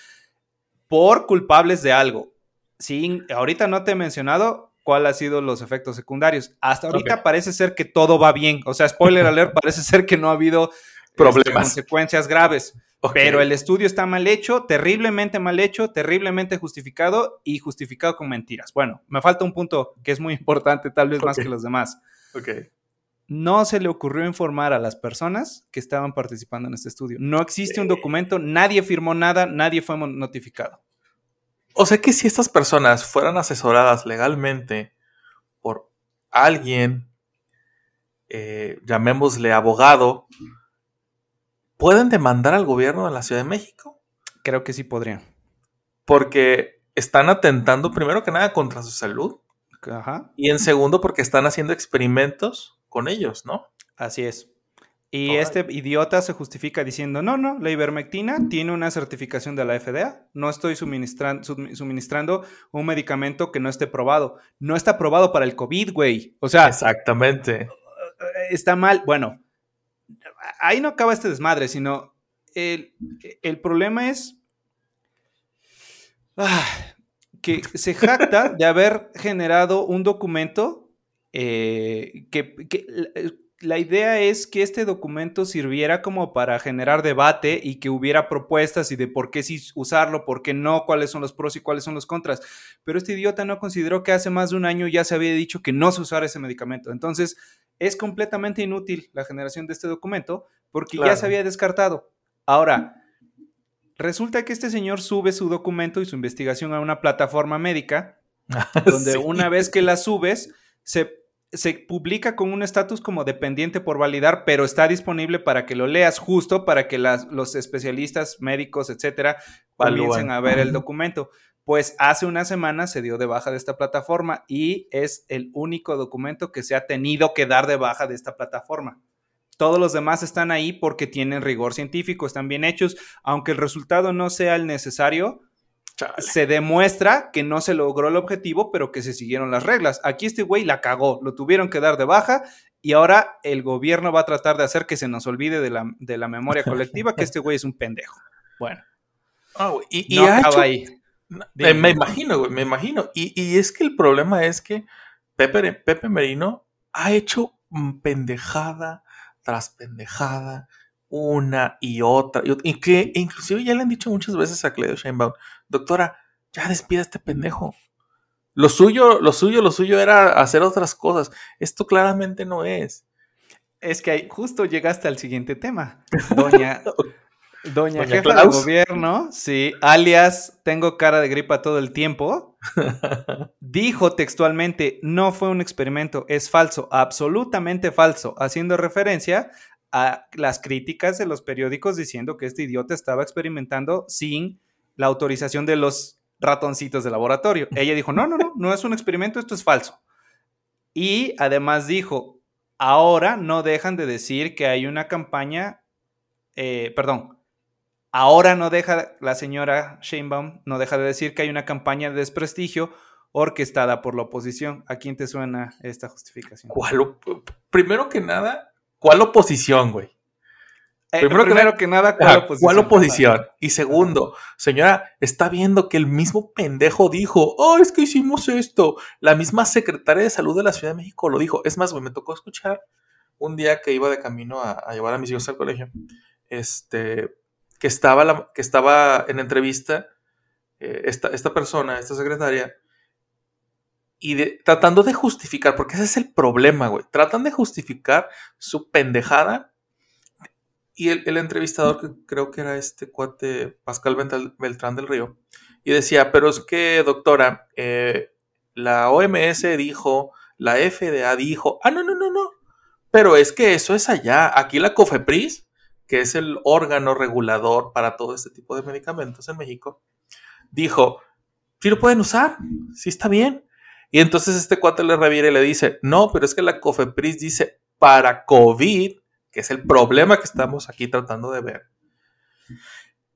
por culpables de algo. Sí, ahorita no te he mencionado cuál ha sido los efectos secundarios. Hasta ahorita parece ser que todo va bien. O sea, spoiler alert, parece ser que no ha habido este, problemas, consecuencias graves. Pero el estudio está mal hecho, terriblemente mal hecho, terriblemente justificado y justificado con mentiras. Bueno, me falta un punto que es muy importante, tal vez más que los demás. Ok no se le ocurrió informar a las personas que estaban participando en este estudio. No existe un documento, nadie firmó nada, nadie fue notificado. O sea que si estas personas fueran asesoradas legalmente por alguien, eh, llamémosle abogado, ¿pueden demandar al gobierno de la Ciudad de México? Creo que sí podrían. Porque están atentando primero que nada contra su salud. Ajá. Y en segundo porque están haciendo experimentos con ellos, ¿no? Así es. Y este idiota se justifica diciendo, no, no, la ivermectina tiene una certificación de la FDA. No estoy suministrando un medicamento que no esté probado. No está probado para el COVID, güey. O sea... Exactamente. Está mal. Bueno, ahí no acaba este desmadre, sino el, problema es ah, que se jacta de haber generado un documento eh, que, la idea es que este documento sirviera como para generar debate y que hubiera propuestas y de por qué sí usarlo, por qué no, cuáles son los pros y cuáles son los contras. Pero este idiota no consideró que hace más de un año ya se había dicho que no se usara ese medicamento. Entonces, es completamente inútil la generación de este documento porque ya se había descartado. Ahora, resulta que este señor sube su documento y su investigación a una plataforma médica, donde una vez que la subes, se se publica con un estatus como dependiente por validar, pero está disponible para que lo leas justo para que los especialistas médicos, etcétera, comiencen a ver el documento. Pues hace una semana se dio de baja de esta plataforma y es el único documento que se ha tenido que dar de baja de esta plataforma. Todos los demás están ahí porque tienen rigor científico, están bien hechos, aunque el resultado no sea el necesario, se demuestra que no se logró el objetivo, pero que se siguieron las reglas. Aquí este güey la cagó, lo tuvieron que dar de baja y ahora el gobierno va a tratar de hacer que se nos olvide de la, memoria colectiva que este güey es un pendejo. Bueno. Ah, y, ahí. Me, imagino, güey, me imagino. Y, es que el problema es que Pepe, Pepe Merino ha hecho pendejada tras pendejada una y otra, y, que inclusive ya le han dicho muchas veces a Cleo Sheinbaum, doctora, ya despida a este pendejo. Lo suyo, lo suyo, lo suyo era hacer otras cosas. Esto claramente no es. Es que justo llegaste al siguiente tema. Doña, doña, jefa del gobierno, sí, alias tengo cara de gripa todo el tiempo, dijo textualmente, no fue un experimento, es falso, absolutamente falso, haciendo referencia a las críticas de los periódicos diciendo que este idiota estaba experimentando sin la autorización de los ratoncitos de laboratorio. Ella dijo, no, no, no, no es un experimento, esto es falso. Y además dijo, ahora no dejan de decir que hay una campaña, eh, perdón, ahora no deja la señora Sheinbaum, no deja de decir que hay una campaña de desprestigio orquestada por la oposición. ¿A quién te suena esta justificación? ¿Cuál? Primero que nada, ¿Cuál oposición, güey? Eh, primero, que, nada, ¿cuál oposición? ¿Cuál oposición? Y segundo, señora, está viendo que el mismo pendejo dijo, oh, es que hicimos esto. La misma secretaria de salud de la Ciudad de México lo dijo. Es más, me tocó escuchar un día que iba de camino a, llevar a mis hijos al colegio, este, que estaba, la, que estaba en entrevista eh, esta, esta persona, esta secretaria, y tratando de justificar, porque ese es el problema, güey. Tratan de justificar su pendejada. Y el, entrevistador, que creo que era este cuate Pascal Beltrán del Río, y decía, pero es que, doctora, eh, la OMS dijo, la FDA dijo, ah, no, no, no, no. Pero es que eso es allá. Aquí la COFEPRIS, que es el órgano regulador para todo este tipo de medicamentos en México, dijo, sí lo pueden usar, sí está bien. Y entonces este cuate le reviere y le dice, no, pero es que la COFEPRIS dice para COVID, que es el problema que estamos aquí tratando de ver,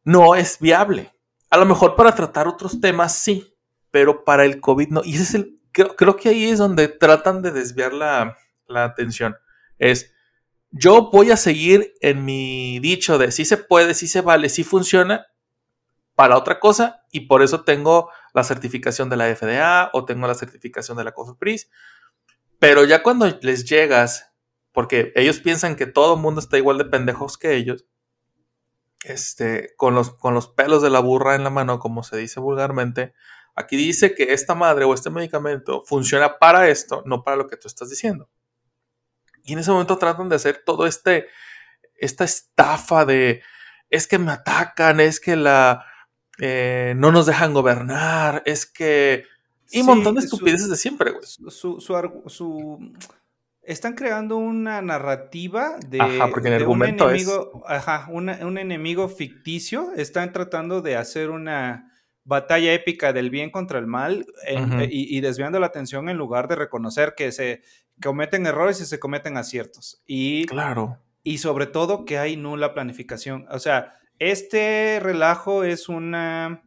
no es viable. A lo mejor para tratar otros temas sí, pero para el COVID no. Y es el, creo, que ahí es donde tratan de desviar la, la atención. Es, yo voy a seguir en mi dicho de si se puede, si se vale, si funciona, para otra cosa y por eso tengo la certificación de la FDA o tengo la certificación de la COFEPRIS. Pero ya cuando les llegas, porque ellos piensan que todo el mundo está igual de pendejos que ellos, este, con los, con los pelos de la burra en la mano, como se dice vulgarmente, aquí dice que esta madre o este medicamento funciona para esto, no para lo que tú estás diciendo. Y en ese momento tratan de hacer todo este, esta estafa de, es que me atacan, es que la, eh, no nos dejan gobernar, es que... Y un Sí, montón de su- estupideces de siempre, güey. su- están creando una narrativa de, Ajá, porque el de un es- enemigo, ajá, una- un enemigo ficticio. Están tratando de hacer una batalla épica del bien contra el mal y, y desviando la atención en lugar de reconocer que se cometen errores y se cometen aciertos. Y Claro. y sobre todo que hay nula planificación. O sea, este relajo es una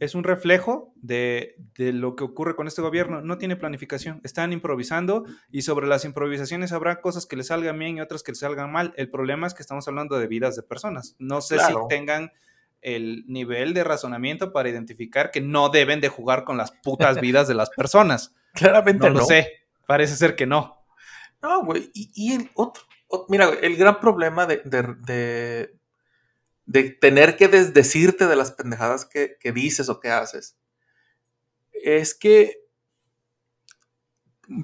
es un reflejo de, de lo que ocurre con este gobierno. No tiene planificación. Están improvisando y sobre las improvisaciones habrá cosas que les salgan bien y otras que les salgan mal. El problema es que estamos hablando de vidas de personas. No sé Claro. si tengan el nivel de razonamiento para identificar que no deben de jugar con las putas vidas de las personas. Claramente No no. lo sé. Parece ser que no. No, güey. Y, y el otro, ot- mira, el gran problema de, de, de, de tener que desdecirte de las pendejadas que, que dices o que haces es que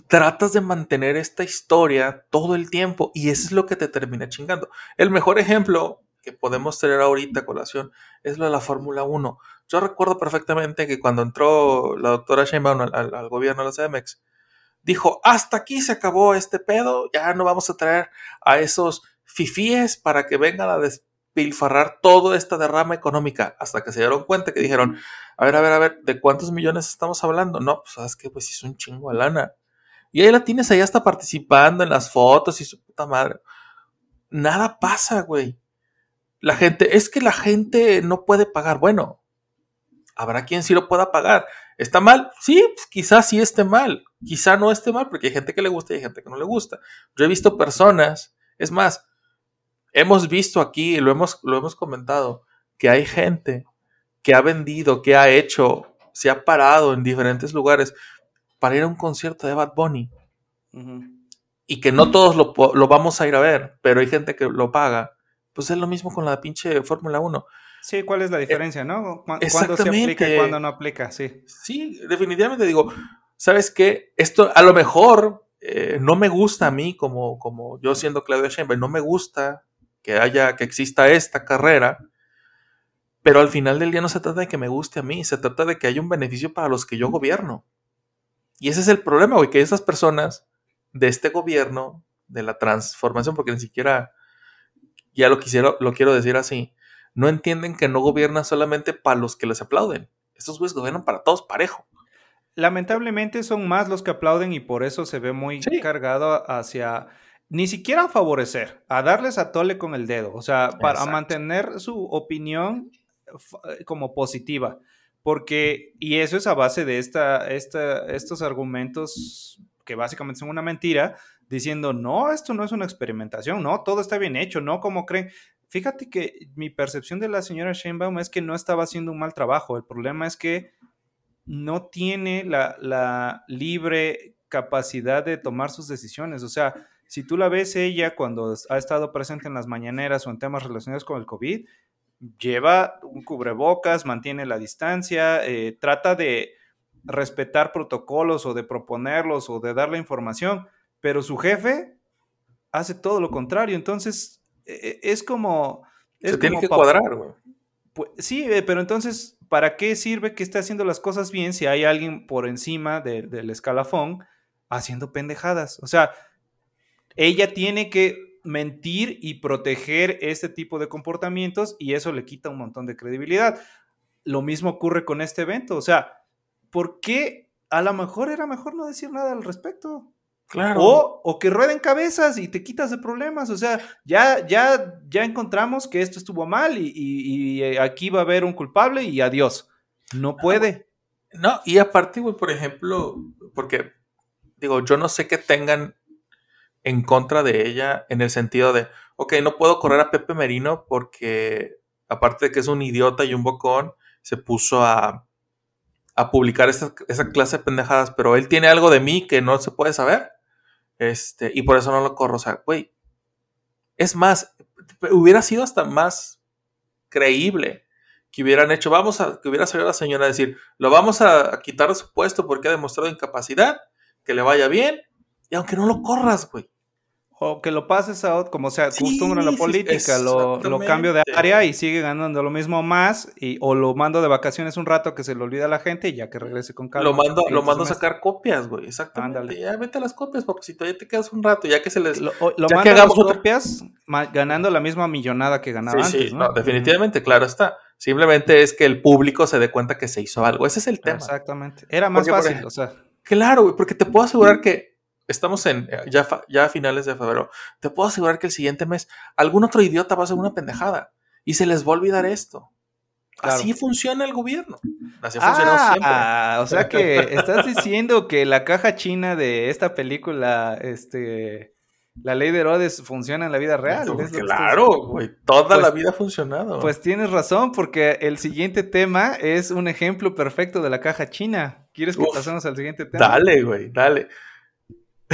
tratas de mantener esta historia todo el tiempo y eso es lo que te termina chingando. El mejor ejemplo que podemos tener ahorita colación es lo de la Fórmula 1. Yo recuerdo perfectamente que cuando entró la doctora Sheinbaum al, gobierno de la CDMX, dijo, hasta aquí se acabó este pedo, ya no vamos a traer a esos fifíes para que vengan a despilfarrar toda esta derrama económica, hasta que se dieron cuenta que dijeron, a ver, a ver, a ver, ¿de cuántos millones estamos hablando? No, pues sabes que pues es un chingo de lana. Y ahí la tienes ahí hasta participando en las fotos y su puta madre. Nada pasa, güey. La gente, es que la gente no puede pagar. Bueno, habrá quien sí lo pueda pagar. ¿Está mal? Sí, pues, quizás sí esté mal. Quizá no esté mal, porque hay gente que le gusta y hay gente que no le gusta. Yo he visto personas, es más, hemos visto aquí, lo hemos, lo hemos comentado, que hay gente que ha vendido, que ha hecho, se ha parado en diferentes lugares para ir a un concierto de Bad Bunny y que no todos lo, lo vamos a ir a ver, pero hay gente que lo paga. Pues es lo mismo con la pinche Fórmula 1. Sí, ¿cuál es la diferencia, no? ¿Cu- ¿Cuándo se aplica exactamente. y cuándo no aplica? Sí. Sí, definitivamente digo, ¿sabes qué? Esto a lo mejor eh, no me gusta a mí, como, como yo siendo Claudia Sheinbaum, no me gusta que haya, que exista esta carrera, pero al final del día no se trata de que me guste a mí, se trata de que haya un beneficio para los que yo gobierno. Y ese es el problema, güey, que esas personas de este gobierno, de la transformación, porque ni siquiera, ya lo quisiera, lo quiero decir así, no entienden que no gobierna solamente para los que les aplauden. Estos güeyes gobiernan para todos parejo. Lamentablemente son más los que aplauden y por eso se ve muy Sí. cargado hacia ni siquiera a favorecer, a darles a tole con el dedo, o sea, para Exacto. mantener su opinión f- como positiva, porque, y eso es a base de esta, esta, estos argumentos que básicamente son una mentira, diciendo, no, esto no es una experimentación, no, todo está bien hecho, no como creen. Fíjate que mi percepción de la señora Sheinbaum es que no estaba haciendo un mal trabajo, el problema es que no tiene la, la libre capacidad de tomar sus decisiones. O sea, si tú la ves ella cuando ha estado presente en las mañaneras o en temas relacionados con el COVID, lleva un cubrebocas, mantiene la distancia, eh, trata de respetar protocolos o de proponerlos o de dar la información, pero su jefe hace todo lo contrario. Entonces, e- e- es como... Es Se tiene como que cuadrar, güey. pues, sí, eh, pero entonces, ¿para qué sirve que esté haciendo las cosas bien si hay alguien por encima de- del escalafón haciendo pendejadas? O sea, ella tiene que mentir y proteger este tipo de comportamientos y eso le quita un montón de credibilidad. Lo mismo ocurre con este evento. O sea, ¿por qué a lo mejor era mejor no decir nada al respecto? Claro. O, o que rueden cabezas y te quitas de problemas. O sea, ya, ya, ya encontramos que esto estuvo mal y, y- y, eh, aquí va a haber un culpable y adiós. No puede. No, y aparte, güey, por ejemplo, porque, digo, yo no sé qué tengan en contra de ella en el sentido de, ok, no puedo correr a Pepe Merino porque, aparte de que es un idiota y un bocón, se puso a, a publicar esa, esa clase de pendejadas, pero él tiene algo de mí que no se puede saber. Este, y por eso no lo corro. O sea, güey. Es más, hubiera sido hasta más creíble que hubieran hecho, vamos a, que hubiera salido la señora a decir, lo vamos a, a quitar de su puesto porque ha demostrado incapacidad, que le vaya bien, y aunque no lo corras, güey. O que lo pases a otro, como se acostumbra en la Sí, sí, política, lo, lo cambio de área y sigue ganando lo mismo más, y, o lo mando de vacaciones un rato que se le olvida a la gente y ya que regrese con calma. Lo mando, lo mando a sacar copias, güey. Exactamente. Ándale. Ya vete a las copias, porque si todavía te quedas un rato, ya que se les. Lo, o- lo ya que manda a las copias ganando la misma millonada que ganaba Sí, antes, sí, ¿no? no, definitivamente, claro está. Simplemente es que el público se dé cuenta que se hizo algo. Ese es el tema. Exactamente. Era más Porque, fácil, o sea. Claro, güey, porque te puedo asegurar que estamos en eh, ya, ya a finales de febrero. Te puedo asegurar que el siguiente mes algún otro idiota va a hacer una pendejada y se les va a olvidar esto. Claro. Así funciona el gobierno. Así ha funcionado siempre. Ah, o sea que estás diciendo que la caja china de esta película, este, la ley de Herodes funciona en la vida real. Pues, claro, güey. Toda Pues- la vida ha funcionado. Pues tienes razón, porque el siguiente tema es un ejemplo perfecto de la caja china. ¿Quieres que Uf, pasemos al siguiente tema? dale, güey, dale.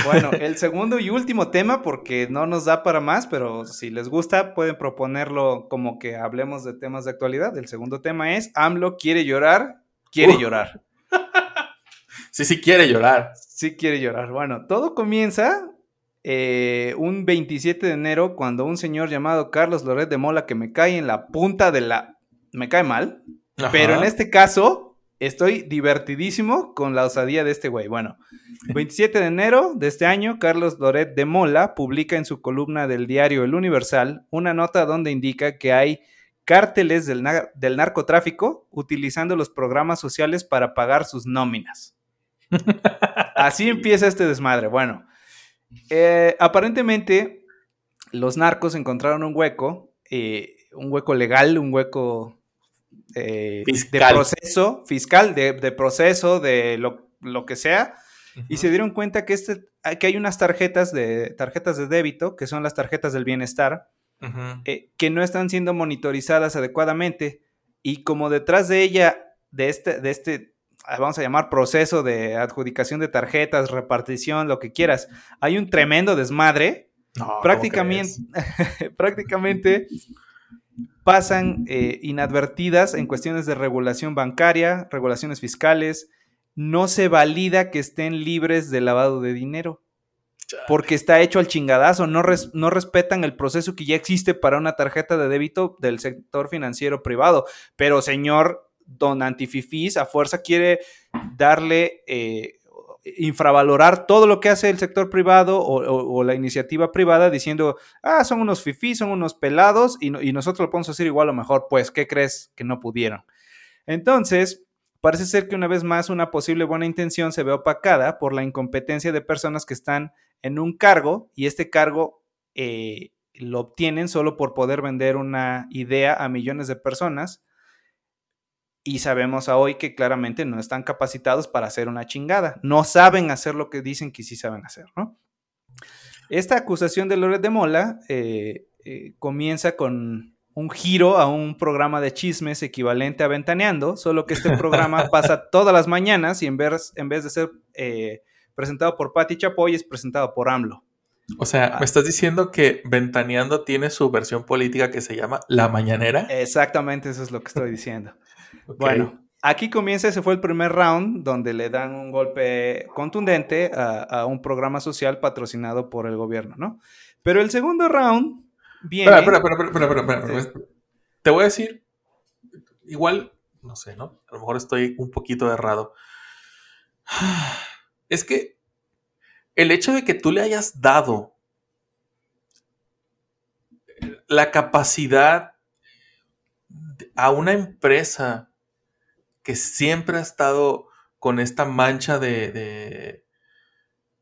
Bueno, el segundo y último tema, porque no nos da para más, pero si les gusta, pueden proponerlo como que hablemos de temas de actualidad. El segundo tema es AMLO quiere llorar, quiere llorar. Sí, sí quiere llorar. Sí quiere llorar. Bueno, todo comienza eh, un 27 de enero cuando un señor llamado Carlos Loret de Mola, que me cae en la punta de la... me cae mal, Ajá. pero en este caso estoy divertidísimo con la osadía de este güey. Bueno, 27 de enero de este año, Carlos Loret de Mola publica en su columna del diario El Universal una nota donde indica que hay cárteles del, nar- del narcotráfico utilizando los programas sociales para pagar sus nóminas. Así empieza este desmadre. Bueno, eh, aparentemente los narcos encontraron un hueco, eh, un hueco legal, un hueco eh, de proceso fiscal, de, de proceso, de lo, lo que sea, y se dieron cuenta que, este, que hay unas tarjetas de, tarjetas de débito, que son las tarjetas del bienestar, eh, que no están siendo monitorizadas adecuadamente y como detrás de ella, de este, de este, ah, vamos a llamar proceso de adjudicación de tarjetas, repartición, lo que quieras, hay un tremendo desmadre, No, ¿cómo prácticamente, prácticamente pasan eh, inadvertidas en cuestiones de regulación bancaria, regulaciones fiscales, no se valida que estén libres de lavado de dinero porque está hecho al chingadazo, no, res- no respetan el proceso que ya existe para una tarjeta de débito del sector financiero privado. Pero señor Don Antififís, a fuerza quiere darle, eh, infravalorar todo lo que hace el sector privado o, la iniciativa privada diciendo, ah, son unos fifís, son unos pelados y nosotros lo podemos hacer igual o mejor. Pues, ¿qué crees que no pudieron? Entonces, parece ser que una vez más una posible buena intención se ve opacada por la incompetencia de personas que están en un cargo y este cargo eh, lo obtienen solo por poder vender una idea a millones de personas y sabemos a hoy que claramente no están capacitados para hacer una chingada, no saben hacer lo que dicen que sí saben hacer, ¿no? Esta acusación de Loret de Mola eh, eh, comienza con un giro a un programa de chismes equivalente a Ventaneando, solo que este programa pasa todas las mañanas y en vez, en vez de ser eh, presentado por Patti Chapoy, es presentado por AMLO. O sea, Ah. me estás diciendo que Ventaneando tiene su versión política que se llama La Mañanera. Exactamente, eso es lo que estoy diciendo. Bueno, aquí comienza, ese fue el primer round donde le dan un golpe contundente a, a un programa social patrocinado por el gobierno, ¿no? Pero el segundo round viene... Espera, espera, espera, espera. Te voy a decir, igual, no sé, ¿no? A lo mejor estoy un poquito errado. Es que el hecho de que tú le hayas dado la capacidad a una empresa que siempre ha estado con esta mancha de,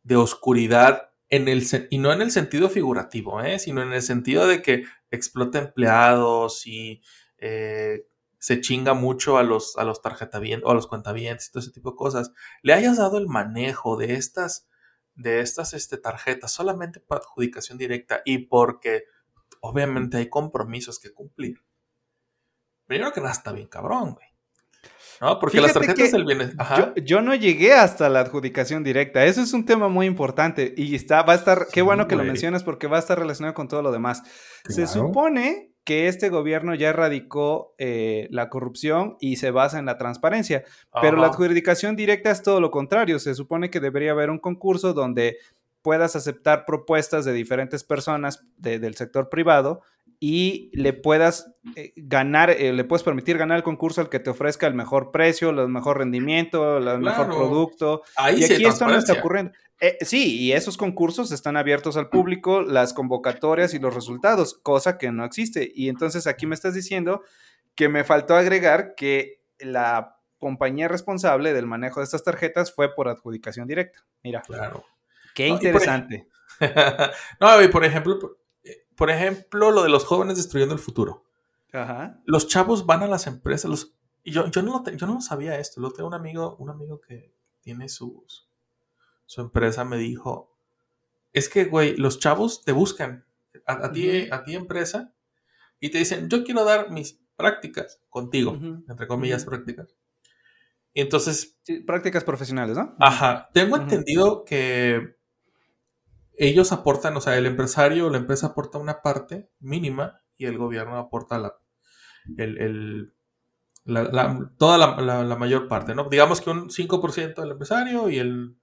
de, oscuridad en el, y no en el sentido figurativo, ¿eh? sino en el sentido de que explota empleados y eh, se chinga mucho a los, a los tarjetavientes o a los cuentavientes y todo ese tipo de cosas, le hayas dado el manejo de estas, de estas este, tarjetas solamente para adjudicación directa y porque obviamente hay compromisos que cumplir. Primero que nada está bien cabrón, güey. ¿No? Porque las Fíjate tarjetas que del bienestar... Ajá. Yo, yo no llegué hasta la adjudicación directa. Eso es un tema muy importante y está, va a estar, qué Sí, bueno que lo mencionas porque va a estar relacionado con todo lo demás. Se supone que este gobierno ya erradicó eh, la corrupción y se basa en la transparencia, pero la adjudicación directa es todo lo contrario. Se supone que debería haber un concurso donde puedas aceptar propuestas de diferentes personas de- del sector privado y le puedas eh, ganar, eh, le puedes permitir ganar el concurso al que te ofrezca el mejor precio, el mejor rendimiento, el mejor producto. Ahí y aquí esto no está ocurriendo. Eh, sí, y esos concursos están abiertos al público, las convocatorias y los resultados, cosa que no existe. Y entonces aquí me estás diciendo que me faltó agregar que la compañía responsable del manejo de estas tarjetas fue por adjudicación directa. Mira, Claro. qué interesante. no, y por ejemplo, por, ejemplo, lo de los jóvenes destruyendo el futuro. Ajá. Los chavos van a las empresas, los, y yo, yo, no, yo no sabía esto. Lo tengo un amigo, un amigo que tiene su, su empresa, me dijo, es que, güey, los chavos te buscan a, a ti, a ti empresa y te dicen, yo quiero dar mis prácticas contigo, entre comillas, prácticas. Y entonces Sí, prácticas profesionales, ¿no? Ajá, tengo entendido que ellos aportan, o sea, el empresario o la empresa aporta una parte mínima y el gobierno aporta la, el, el- la- la- toda la, la- mayor parte, ¿no? Digamos que un 5% del empresario y el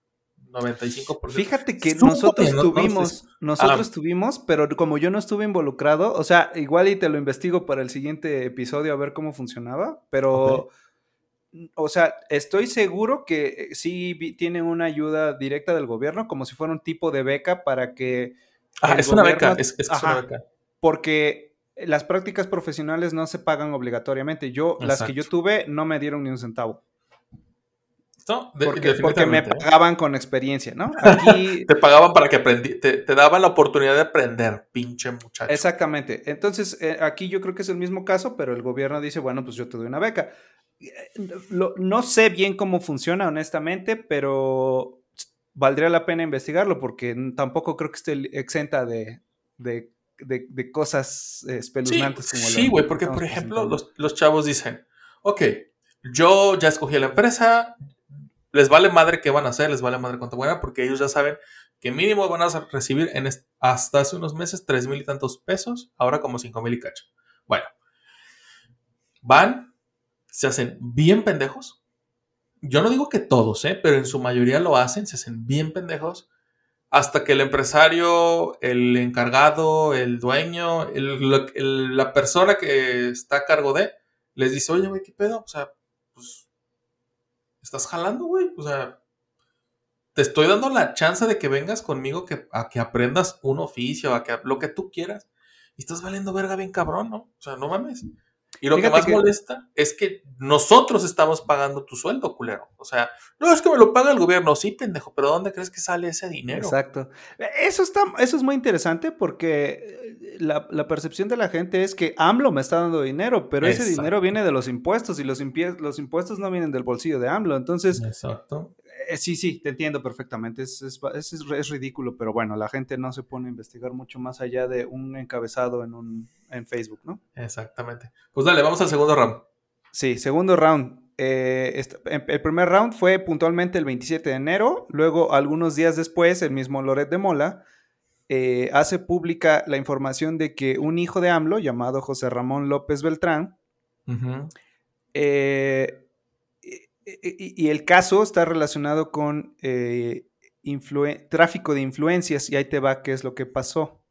95%. Fíjate que Supo nosotros no- tuvimos, nosotros Ah. tuvimos, pero como yo no estuve involucrado, o sea, igual y te lo investigo para el siguiente episodio a ver cómo funcionaba, pero, o sea, estoy seguro que eh, sí vi- tiene una ayuda directa del gobierno, como si fuera un tipo de beca para que, Ah, es una beca, es, una beca. porque las prácticas profesionales no se pagan obligatoriamente. Yo, las que yo tuve, no me dieron ni un centavo, No, de- porque, porque me pagaban con experiencia, ¿no? Aquí... Te pagaban para que aprendi te, te daban la oportunidad de aprender, pinche muchacho. Exactamente. Entonces, eh, aquí yo creo que es el mismo caso, pero el gobierno dice, bueno, pues yo te doy una beca. Eh, lo- no sé bien cómo funciona, honestamente, pero valdría la pena investigarlo porque tampoco creo que esté exenta de, de- de- de cosas eh, Sí, espeluznantes como sí, güey, porque por ejemplo, los, los chavos dicen, ok, yo ya escogí la empresa, les vale madre qué van a hacer, les vale madre cuánto buena, porque ellos ya saben que mínimo van a recibir en hasta hace unos meses tres mil y tantos pesos, ahora como cinco mil y cacho. Bueno, van, se hacen bien pendejos. Yo no digo que todos, ¿eh? pero en su mayoría lo hacen, se hacen bien pendejos hasta que el empresario, el encargado, el dueño, la- persona que está a cargo de, les dice, oye, güey, ¿qué pedo? O sea, ¿estás jalando, güey? O sea, te estoy dando la chance de que vengas conmigo que, a que aprendas un oficio, a que lo que tú quieras. Y estás valiendo verga bien cabrón, ¿no? O sea, no mames. Y lo Fíjate que más que- molesta es que nosotros estamos pagando tu sueldo, culero. O sea, no es que me lo paga el gobierno, sí, pendejo, pero ¿dónde crees que sale ese dinero? Exacto. Eso, está, eso es muy interesante porque eh, la, la percepción de la gente es que AMLO me está dando dinero, pero ese dinero viene de los impuestos y los, impie- los impuestos no vienen del bolsillo de AMLO. Entonces, Exacto. Eh, sí, sí, te entiendo perfectamente. Es, es, es- es ridículo, pero bueno, la gente no se pone a investigar mucho más allá de un encabezado en, un, en Facebook, ¿no? Exactamente. Pues dale, vamos al segundo round. Sí, segundo round. Eh, em- el primer round fue puntualmente el 27 de enero. Luego, algunos días después, el mismo Loret de Mola eh, hace pública la información de que un hijo de AMLO, llamado José Ramón López Beltrán, eh, y, el caso está relacionado con eh, tráfico de influencias y ahí te va qué es lo que pasó.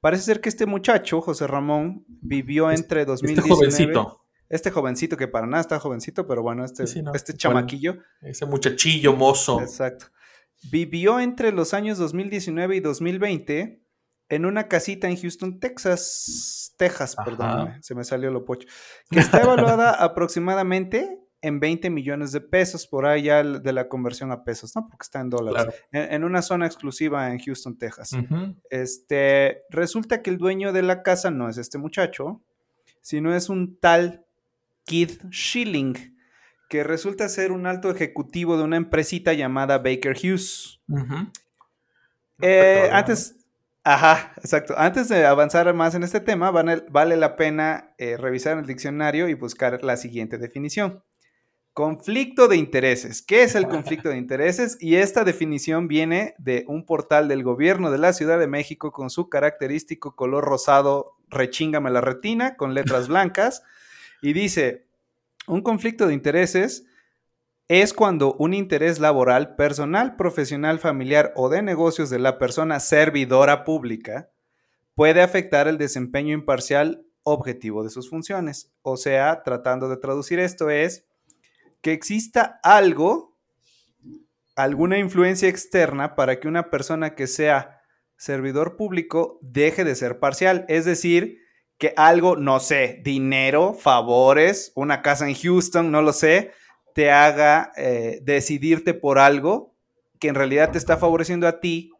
Parece ser que este muchacho, José Ramón, vivió Este- entre Este 2019... jovencito, Este jovencito que para nada está jovencito, pero bueno, este, Sí, sí, no. este chamaquillo. ese muchachillo mozo. Exacto. Vivió entre los años 2019 y 2020 en una casita en Houston, Texas. Texas, perdóname, se me salió lo pocho. Que está evaluada aproximadamente en 20 millones de pesos, por ahí ya de la conversión a pesos, ¿no? Porque está en dólares. Claro. En, en una zona exclusiva en Houston, Texas. Este, resulta que el dueño de la casa no es este muchacho, sino es un tal Keith Schilling, que resulta ser un alto ejecutivo de una empresita llamada Baker Hughes. Eh, antes, ajá, exacto. Antes de avanzar más en este tema, van- vale la pena eh, revisar el diccionario y buscar la siguiente definición. Conflicto de intereses. ¿Qué es el conflicto de intereses? Y esta definición viene de un portal del gobierno de la Ciudad de México con su característico color rosado, rechíngame la retina, con letras blancas. Y dice, un conflicto de intereses es cuando un interés laboral, personal, profesional, familiar o de negocios de la persona servidora pública puede afectar el desempeño imparcial objetivo de sus funciones. O sea, tratando de traducir esto es que exista algo, alguna influencia externa para que una persona que sea servidor público deje de ser parcial. Es decir, que algo, no sé, dinero, favores, una casa en Houston, no lo sé, te haga eh, decidirte por algo que en realidad te está favoreciendo a ti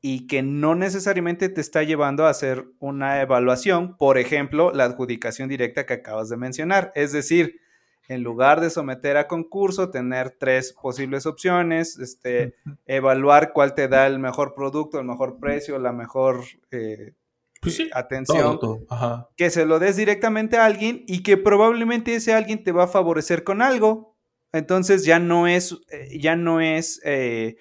y que no necesariamente te está llevando a hacer una evaluación, por ejemplo, la adjudicación directa que acabas de mencionar. Es decir, en lugar de someter a concurso, tener tres posibles opciones, este, evaluar cuál te da el mejor producto, el mejor precio, la mejor eh, Pues sí, atención, todo, todo. Ajá. que se lo des directamente a alguien y que probablemente ese alguien te va a favorecer con algo. Entonces ya no es, eh, ya no es, eh,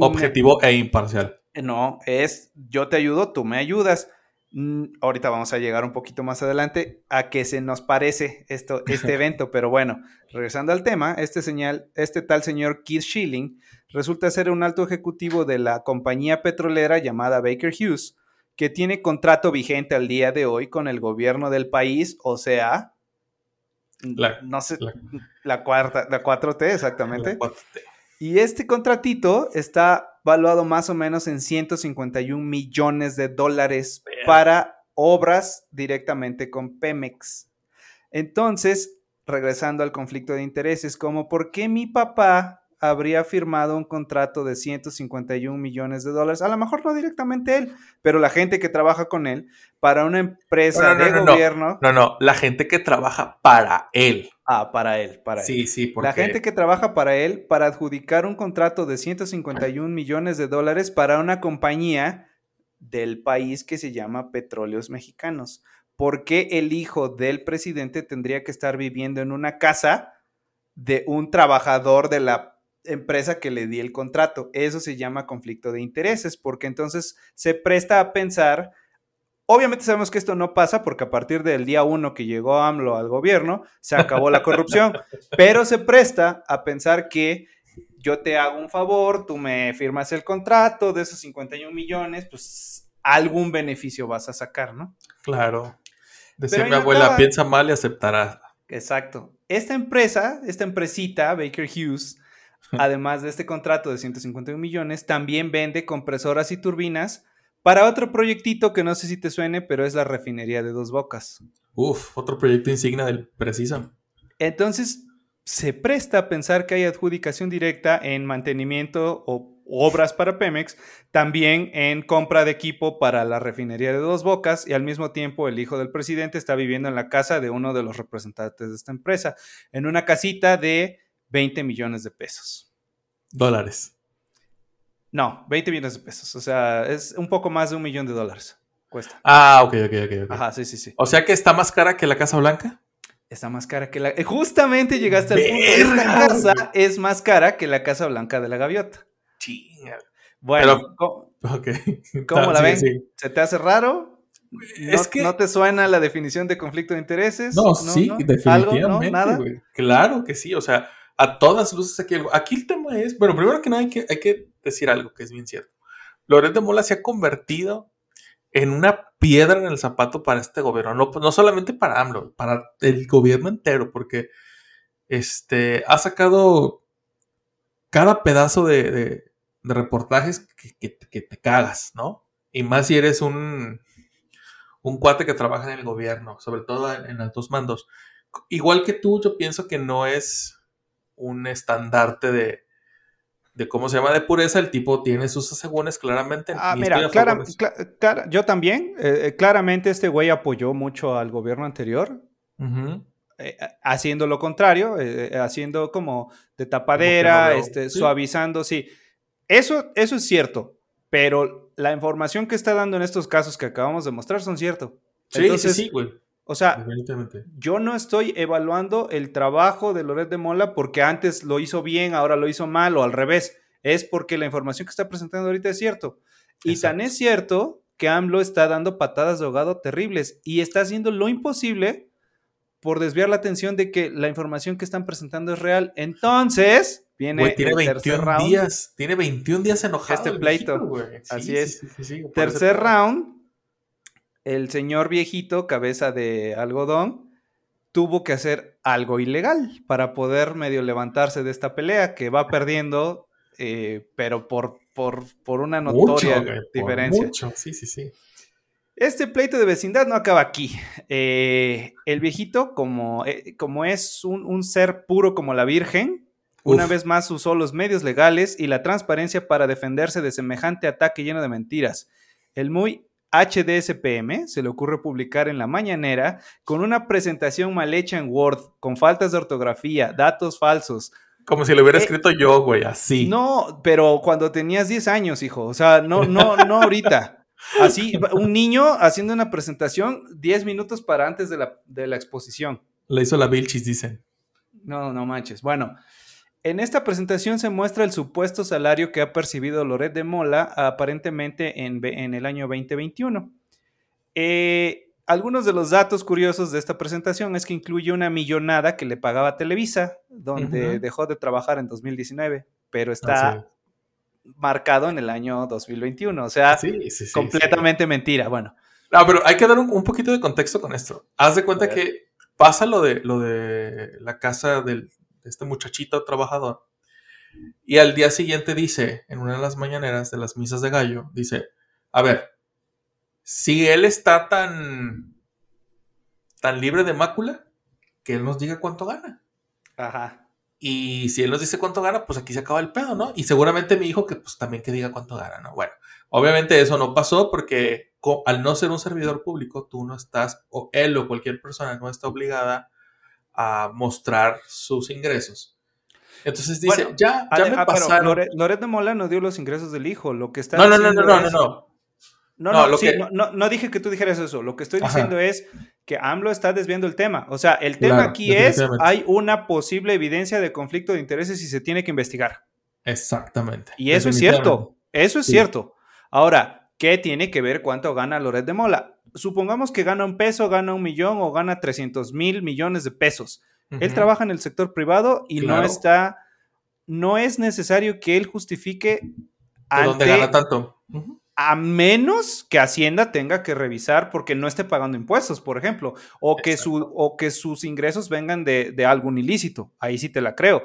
Objetivo e imparcial. no, es yo te ayudo, tú me ayudas. Mm, ahorita vamos a llegar un poquito más adelante a que se nos parece esto, este evento, pero bueno, regresando al tema, este, señal, este tal señor Keith Schilling resulta ser un alto ejecutivo de la compañía petrolera llamada Baker Hughes, que tiene contrato vigente al día de hoy con el gobierno del país, o sea, La- no sé, la- la, cuarta, la 4T exactamente. La 4T. Y este contratito está valuado más o menos en 151 millones de dólares para obras directamente con Pemex. Entonces, regresando al conflicto de intereses, como por qué mi papá habría firmado un contrato de 151 millones de dólares, a lo mejor no directamente él, pero la gente que trabaja con él, para una empresa No, no, de no, no, no. gobierno, No, no, la gente que trabaja para él. Ah, para él, para él. Sí, sí, porque... La gente que trabaja para él para adjudicar un contrato de 151 millones de dólares para una compañía del país que se llama Petróleos Mexicanos. ¿Por qué el hijo del presidente tendría que estar viviendo en una casa de un trabajador de la empresa que le di el contrato? Eso se llama conflicto de intereses, porque entonces se presta a pensar Obviamente sabemos que esto no pasa porque a partir del día uno que llegó AMLO al gobierno, se acabó la corrupción, pero se presta a pensar que yo te hago un favor, tú me firmas el contrato de esos 51 millones, pues algún beneficio vas a sacar, ¿no? Claro. Decía mi abuela, acaba. piensa mal y aceptará. Exacto. Esta empresa, esta empresita, Baker Hughes, además de este contrato de 151 millones, también vende compresoras y turbinas para otro proyectito que no sé si te suene, pero es la refinería de dos bocas. Uf, otro proyecto insignia del Precisa. Entonces, se presta a pensar que hay adjudicación directa en mantenimiento o obras para Pemex, también en compra de equipo para la refinería de Dos Bocas y al mismo tiempo el hijo del presidente está viviendo en la casa de uno de los representantes de esta empresa, en una casita de 20 millones de pesos. Dólares. No, 20 millones de pesos, o sea, es un poco más de un millón de dólares. Cuesta. Ah, ok, ok, ok. Ajá, sí, sí, sí. O sea que está más cara que la Casa Blanca. Está más cara que la... eh, Justamente llegaste al punto. Esta casa es más cara que la Casa Blanca de la Gaviota. Chinga. Bueno, Pero- ¿cómo, la Sí, ven? sí. ¿Se te hace raro? ¿No, Es que- ¿No te suena la definición de conflicto de intereses? No, sí, ¿Algo? definitivamente. ¿No? ¿Nada? Claro que sí. O sea, a todas luces aquí algo. Aquí el tema es. Bueno, primero que nada hay que, hay que decir algo que es bien cierto. Loret Mola se ha convertido en una piedra en el zapato para este gobierno. No, no solamente para AMLO, para el gobierno entero, porque este, ha sacado cada pedazo de, reportajes que, que- te cagas, ¿no? Y más si eres un, un cuate que trabaja en el gobierno, sobre todo en, en altos mandos. Igual que tú, yo pienso que no es un estandarte de, de cómo se llama de pureza. El tipo tiene sus asegúnes claramente. Ah, mira, clara- yo también. eh, eh, claramente este güey apoyó mucho al gobierno anterior, eh, haciendo lo contrario, eh, haciendo como de tapadera, Como no este, Sí. suavizando, sí. Eso, eso es cierto, pero la información que está dando en estos casos que acabamos de mostrar son cierto. Sí, Entonces, sí, sí, güey. O sea, yo no estoy evaluando el trabajo de Loret de Mola porque antes lo hizo bien, ahora lo hizo mal o al revés. Es porque la información que está presentando ahorita es cierto. Y Exacto. tan es cierto que AMLO está dando patadas de ahogado terribles y está haciendo lo imposible por desviar la atención de que la información que están presentando es real. Entonces, viene tiene el tercer 21 round. días. Tiene 21 días enojado. Este pleito. Sí, Así sí, es. sí, Tercer round, el señor viejito, cabeza de algodón, tuvo que hacer algo ilegal para poder medio levantarse de esta pelea que va perdiendo, eh, pero por, por, por una notoria Mucho, güey, por diferencia. Mucho, sí, sí, sí. Este pleito de vecindad no acaba aquí. Eh, el viejito, como, eh, como es un, un ser puro como la Virgen, una vez más usó los medios legales y la transparencia para defenderse de semejante ataque lleno de mentiras. El muy HDSPM se le ocurre publicar en la mañanera con una presentación mal hecha en Word, con faltas de ortografía, datos falsos. Como si lo hubiera Eh, escrito yo, güey, así. No, pero cuando tenías 10 años, hijo. O sea, no, no, no ahorita. Así, un niño haciendo una presentación 10 minutos para antes de la, de la exposición. Le hizo la Vilchis, dicen. No, no manches. Bueno, en esta presentación se muestra el supuesto salario que ha percibido Loret de Mola aparentemente en, el año 2021. Eh, algunos de los datos curiosos de esta presentación es que incluye una millonada que le pagaba Televisa, donde dejó de trabajar en 2019, pero está marcado en el año 2021. O sea. Sí, sí, completamente mentira. Bueno. No, pero hay que dar un, un poquito de contexto con esto. Haz de cuenta que pasa lo de, lo de la casa del, de este muchachito trabajador. Y al día siguiente dice, en una de las mañaneras de las misas de gallo, dice, a ver, si él está tan, tan libre de mácula, que él nos diga cuánto gana. ajá. Y si él nos dice cuánto gana, pues aquí se acaba el pedo, ¿no? Y seguramente mi hijo que pues también que diga cuánto gana, ¿no? Bueno, obviamente eso no pasó porque al no ser un servidor público, tú no estás, o él o cualquier persona no está obligada a mostrar sus ingresos. Entonces dice, Bueno, ya, ya me ah, pasaron. Loret, Loret de Mola no dio los ingresos del hijo. Lo que está no, no, no, no, no, no, no. No, No, no, lo sí, que- no, no, no dije que tú dijeras eso. Lo que estoy Ajá. diciendo es que AMLO está desviando el tema. O sea, el tema Claro, aquí es, hay una posible evidencia de conflicto de intereses y se tiene que investigar. Exactamente. Y eso es cierto. Eso es Sí. cierto. Ahora, ¿qué tiene que ver cuánto gana Loret de Mola? Supongamos que gana un peso, gana un millón o gana 300 mil millones de pesos. Él trabaja en el sector privado y no está, no es necesario que él justifique ¿De dónde gana tanto? A menos que Hacienda tenga que revisar porque no esté pagando impuestos, por ejemplo, o que, su, o que sus ingresos vengan de, de algún ilícito. Ahí sí te la creo.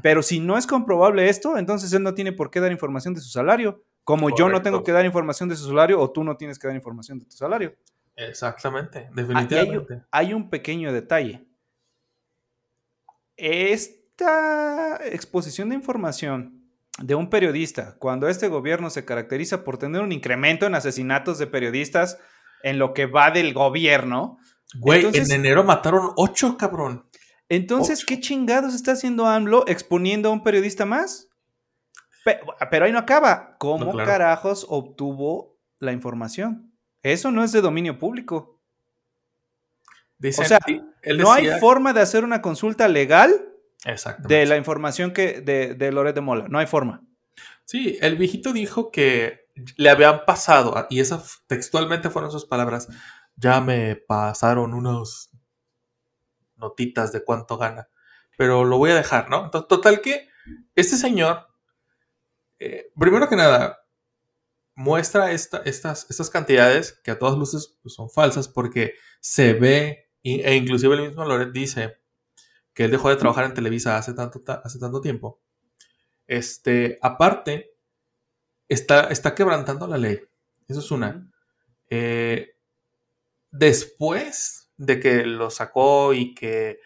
Pero si no es comprobable esto, entonces él no tiene por qué dar información de su salario. Como yo no tengo que dar información de su salario o tú no tienes que dar información de tu salario. Exactamente, Ah, hay, definitivamente. hay un pequeño detalle. Esta exposición de información de un periodista, cuando este gobierno se caracteriza por tener un incremento en asesinatos de periodistas en lo que va del gobierno, Güey, entonces- en enero mataron ocho, cabrón. entonces, Ocho. ¿qué chingados está haciendo AMLO exponiendo a un periodista más? Pe- Pero, ahí no acaba. ¿Cómo No, claro. carajos obtuvo la información? Eso no es de dominio público. Dicen, O sea, él No hay forma de hacer una consulta legal de la información que de, de Loret de Mola. No hay forma. Sí, el viejito dijo que le habían pasado, y esas textualmente fueron sus palabras, ya me pasaron unos notitas de cuánto gana, pero lo voy a dejar, ¿no? Total que este señor, eh, primero que nada, muestra esta- estas, estas cantidades que a todas luces pues, son falsas porque se ve, e inclusive el mismo Loret dice que él dejó de trabajar en Televisa hace tanto, ta- hace tanto tiempo. Este, aparte, está, está quebrantando la ley. Eso es una. Eh, después de que lo sacó y que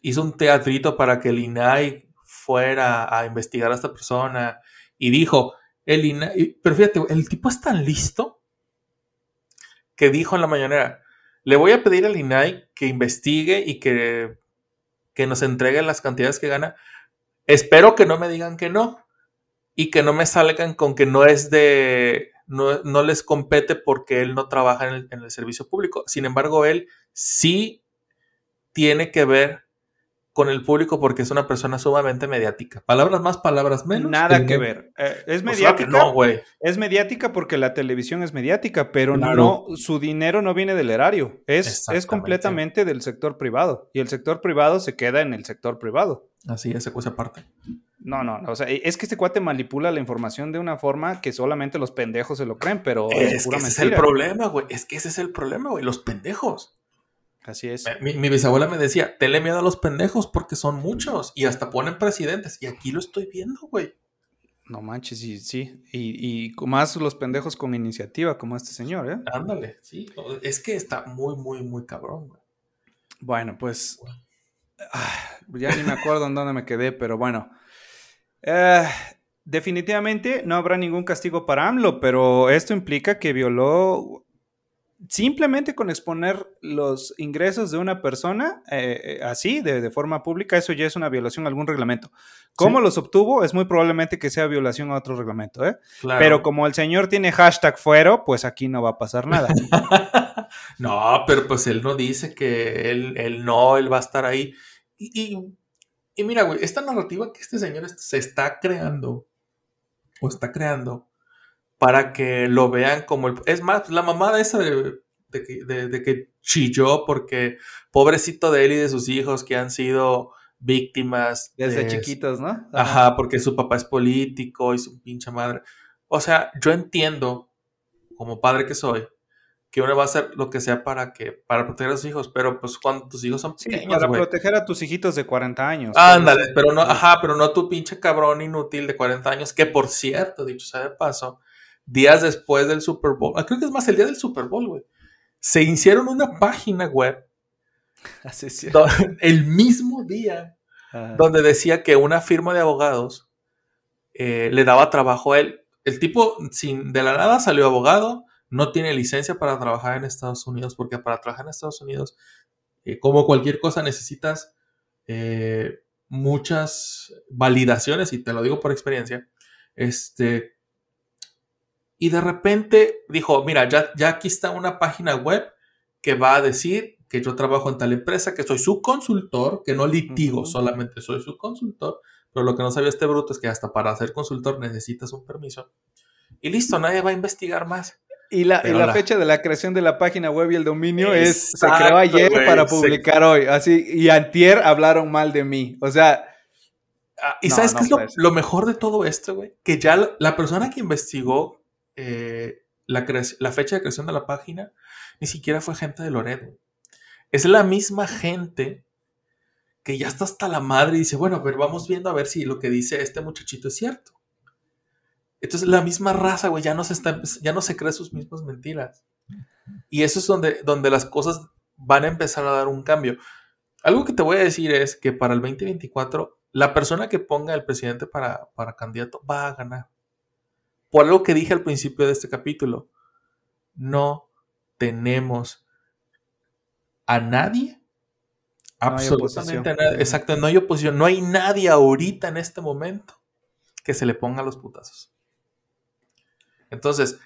hizo un teatrito para que el INAI fuera a investigar a esta persona y dijo, el INAI, pero fíjate, el tipo es tan listo que dijo en la mañanera, le voy a pedir al INAI que investigue y que, que nos entregue las cantidades que gana. Espero que no me digan que no y que no me salgan con que no es de, no, no les compete porque él no trabaja en el servicio público. Sin embargo, él sí tiene que ver con el público porque es una persona sumamente mediática. Palabras más, palabras menos. Nada que ver. Eh, es Pues mediática. que no, güey. Es mediática porque la televisión es mediática, pero Claro. no, su dinero no viene del erario. Es, es completamente del sector privado. Y el sector privado se queda en el sector privado. Así es, esa cosa aparte. No, no, no. O sea, es que este cuate manipula la información de una forma que solamente los pendejos se lo creen, pero es, Es que ese es el problema, güey. Es que ese es el problema, güey. Los pendejos. Así es. Mi, mi bisabuela me decía, tenle miedo a los pendejos porque son muchos y hasta ponen presidentes. Y aquí lo estoy viendo, güey. No manches, sí, sí. Y, y más los pendejos con iniciativa, como este señor, ¿eh? Ándale, sí. Es que está muy, muy, muy cabrón, güey. Bueno, pues. ah, ya ni me acuerdo en dónde me quedé, pero bueno. Eh, definitivamente no habrá ningún castigo para AMLO, pero esto implica que violó. Simplemente con exponer los ingresos de una persona eh, eh, así, de, de forma pública, eso ya es una violación a algún reglamento. ¿Cómo los obtuvo? Es muy probablemente que sea violación a otro reglamento, ¿eh? Claro. Pero como el señor tiene hashtag fuero, pues aquí no va a pasar nada. no, pero pues él no dice que él, él no, él va a estar ahí. Y, y- y mira, güey, esta narrativa que este señor se está creando, o está creando, para que lo vean como el... Es más, la mamada esa de, de que, de- de que chilló porque pobrecito de él y de sus hijos que han sido víctimas. Desde de- chiquitos, ¿no? Ajá, porque su papá es político y su pinche madre. O sea, yo entiendo, como padre que soy, que uno va a hacer lo que sea para que, para proteger a sus hijos, pero pues cuando tus hijos son Sí, pequeños, para proteger a tus hijitos de 40 años. Ándale, pues. pero no, ajá, pero no tu pinche cabrón inútil de 40 años, que por cierto, dicho sea de paso, días después del Super Bowl, ah, creo que es más el día del Super Bowl, güey, se hicieron una página web Así es. el mismo día Ajá. donde decía que una firma de abogados eh, le daba trabajo a él. El tipo, sin, de la nada, salió abogado, no tiene licencia para trabajar en Estados Unidos, porque para trabajar en Estados Unidos, eh, como cualquier cosa, necesitas eh, muchas validaciones, y te lo digo por experiencia. Este, y de repente dijo, mira, ya, ya aquí está una página web que va a decir que yo trabajo en tal empresa, que soy su consultor, que no litigo, solamente soy su consultor, pero lo que no sabía este bruto es que hasta para ser consultor necesitas un permiso. Y listo, nadie va a investigar más. Y la, y la la- fecha de la creación de la página web y el dominio es se creó ayer para se- publicar hoy. Así, y antier hablaron mal de mí. O sea, Ah, ¿Y No, sabes no qué es lo, mejor de todo esto, güey? Que ya la, la persona que investigó eh, la, fecha de creación de la página ni siquiera fue gente de Loredo. Es la misma gente que ya está hasta la madre y dice, bueno, ver, vamos viendo a ver si lo que dice este muchachito es cierto. Entonces la misma raza, güey, ya no se está, ya no se cree sus mismas mentiras. Y eso es donde, donde las cosas van a empezar a dar un cambio. Algo que te voy a decir es que para el 2024, la persona que ponga el presidente para, para candidato va a ganar. Por algo que dije al principio de este capítulo, no tenemos a nadie, No absolutamente a nadie, exacto, no hay oposición, no hay nadie ahorita en este momento que se le ponga los putazos. Entonces,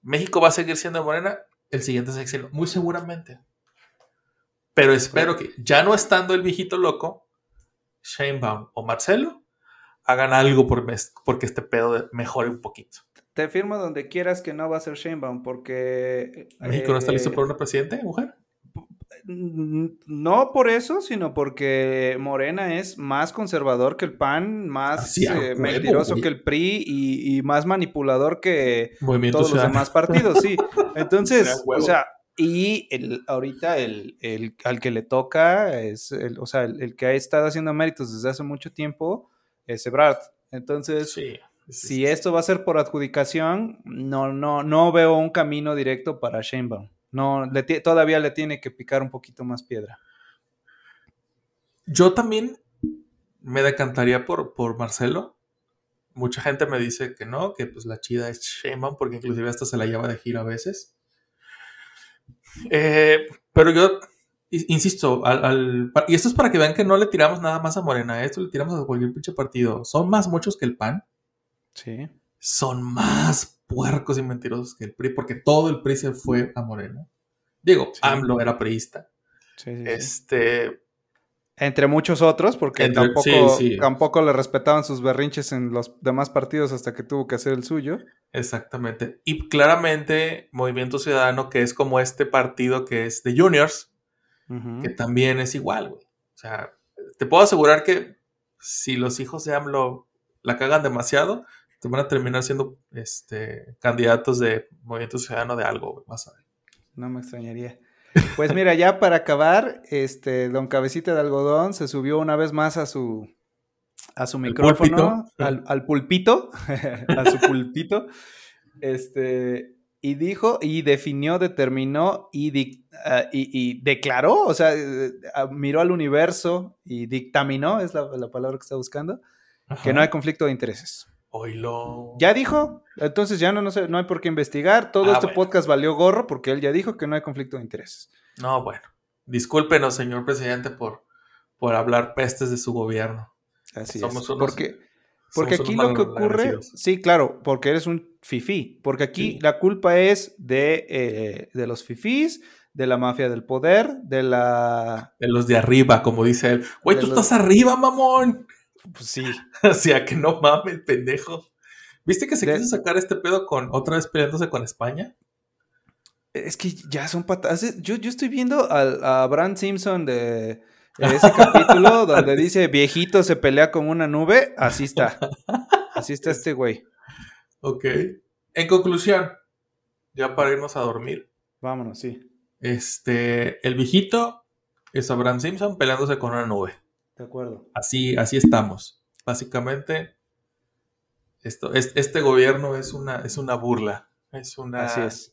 México va a seguir siendo morena el siguiente sexenio, muy seguramente. Pero espero que, ya no estando el viejito loco, Sheinbaum o Marcelo hagan algo por mes- porque este pedo mejore un poquito. te firmo donde quieras que no va a ser Sheinbaum porque... ¿México no está listo eh, por una presidente, mujer? Mm, No por eso, sino porque Morena es más conservador que el PAN, más Así, a eh, huevo, mentiroso güey. que el PRI y, y más manipulador que Movimiento todos los demás partidos, sí. Entonces, o sea, y el, ahorita el, el- al que le toca es, el, o sea, el, el que ha estado haciendo méritos desde hace mucho tiempo es Ebrard. Entonces, Sí. sí, si esto va a ser por adjudicación, no, no, no veo un camino directo para Sheinbaum. No, le todavía le tiene que picar un poquito más piedra. Yo también me decantaría por, por Marcelo. Mucha gente me dice que no, que pues la chida es Sheinbaum, porque inclusive hasta se la lleva de gira a veces. Eh, pero yo insisto, al, al- y esto es para que vean que no le tiramos nada más a Morena, esto le tiramos a cualquier pinche partido. Son más muchos que el PAN, Sí. son más puercos y mentirosos que el PRI, porque todo el PRI se fue a Morena. Digo, Sí. AMLO era priista. Sí, sí. Este. Entre muchos otros, porque Entre- tampoco, tampoco le respetaban sus berrinches en los demás partidos hasta que tuvo que hacer el suyo. Exactamente. Y claramente Movimiento Ciudadano, que es como este partido que es de juniors, Que también es igual, güey. O sea, te puedo asegurar que si los hijos de AMLO la cagan demasiado, te van a terminar siendo este, candidatos de Movimiento Ciudadano de algo, güey. Vas a ver. No me extrañaría. Pues mira, ya para acabar, este don Cabecita de Algodón se subió una vez más a su a su ¿Al micrófono, al, al pulpito, a su pulpito, este, y dijo y definió, determinó y, dic- ah, y, y declaró, o sea, eh, ah, miró al universo y dictaminó, es la, la palabra que está buscando, que no hay conflicto de intereses. Oilo. Ya dijo, entonces ya no, no, sé, no hay por qué investigar. Todo Ah, este bueno. podcast valió gorro porque él ya dijo que no hay conflicto de intereses. No, bueno. Discúlpenos, señor presidente, por, por hablar pestes de su gobierno. Así Somos es. unos- Porque, porque somos aquí lo que ocurre, sí, claro, porque eres un fifí. Porque aquí Sí. la culpa es de, eh, de los fifís, de la mafia del poder, de la. De los de arriba, como dice él. Güey, tú los- estás arriba, mamón. Pues sí. O sea, que no mames, pendejo. ¿Viste que se De- quiso sacar este pedo con otra vez peleándose con España? Es que ya son patadas. Yo, yo estoy viendo al- a Brand Simpson de ese capítulo donde dice viejito se pelea con una nube. Así está. Así está este güey. Ok. En conclusión, ya para irnos a dormir, Vámonos, sí. este, el viejito es Abraham Simpson peleándose con una nube. De acuerdo. Así, así estamos. Básicamente, esto, es- este gobierno es una, es una burla. Es una. Así es.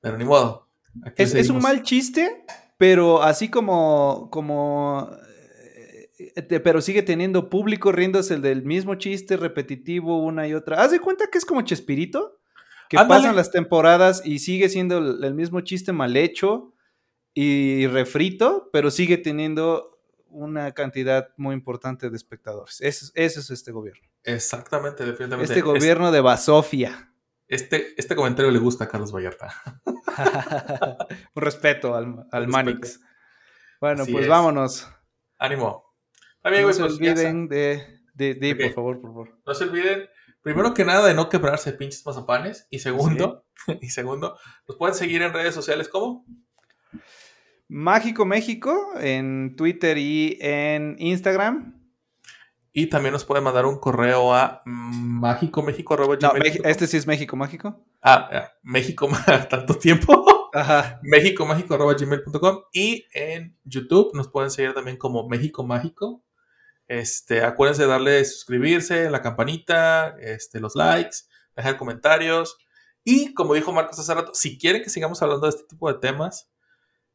Pero ni modo. Aquí Es, es un mal chiste, pero así como, como, eh, te- pero sigue teniendo público riéndose el del mismo chiste repetitivo una y otra. Haz de cuenta que es como Chespirito, que Ándale. pasan las temporadas y sigue siendo el, el mismo chiste mal hecho y refrito, pero sigue teniendo una cantidad muy importante de espectadores. Eso, eso es este gobierno. Exactamente, definitivamente. Este gobierno de Basofia. Este, este comentario le gusta a Carlos Vallarta. Un respeto al, al. Manix. Bueno, Así pues es. vámonos. Ánimo. No se pues olviden de, de, por favor, por favor. No se olviden, primero que nada, de no quebrarse pinches mazapanes. Y segundo, y segundo, nos pueden seguir en redes sociales como Mágico México en Twitter y en Instagram. Y también nos pueden mandar un correo a. No, Mex- este sí es México Mágico. Ah, ah, México, tanto tiempo. Ajá. Méxicomágico.gmail.com y en YouTube nos pueden seguir también como México Mágico. Este, acuérdense de darle suscribirse, la campanita, este, los likes, dejar comentarios. Y como dijo Marcos hace rato, si quieren que sigamos hablando de este tipo de temas,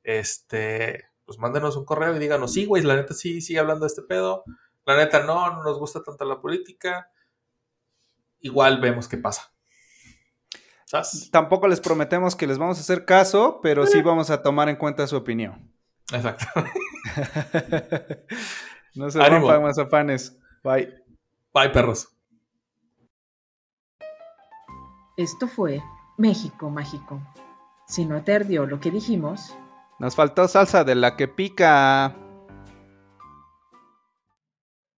este, pues mándenos un correo y díganos, sí, güey, la neta sí, sigue hablando de este pedo. La neta no, no nos gusta tanto la política. Igual vemos qué pasa. Tampoco les prometemos que les vamos a hacer caso, pero sí vamos a tomar en cuenta su opinión. Exacto. no se Ánimo. rompan mazapanes. Bye. Bye, perros. Esto fue México Mágico. Si no te ardió lo que dijimos, Nos faltó salsa de la que pica.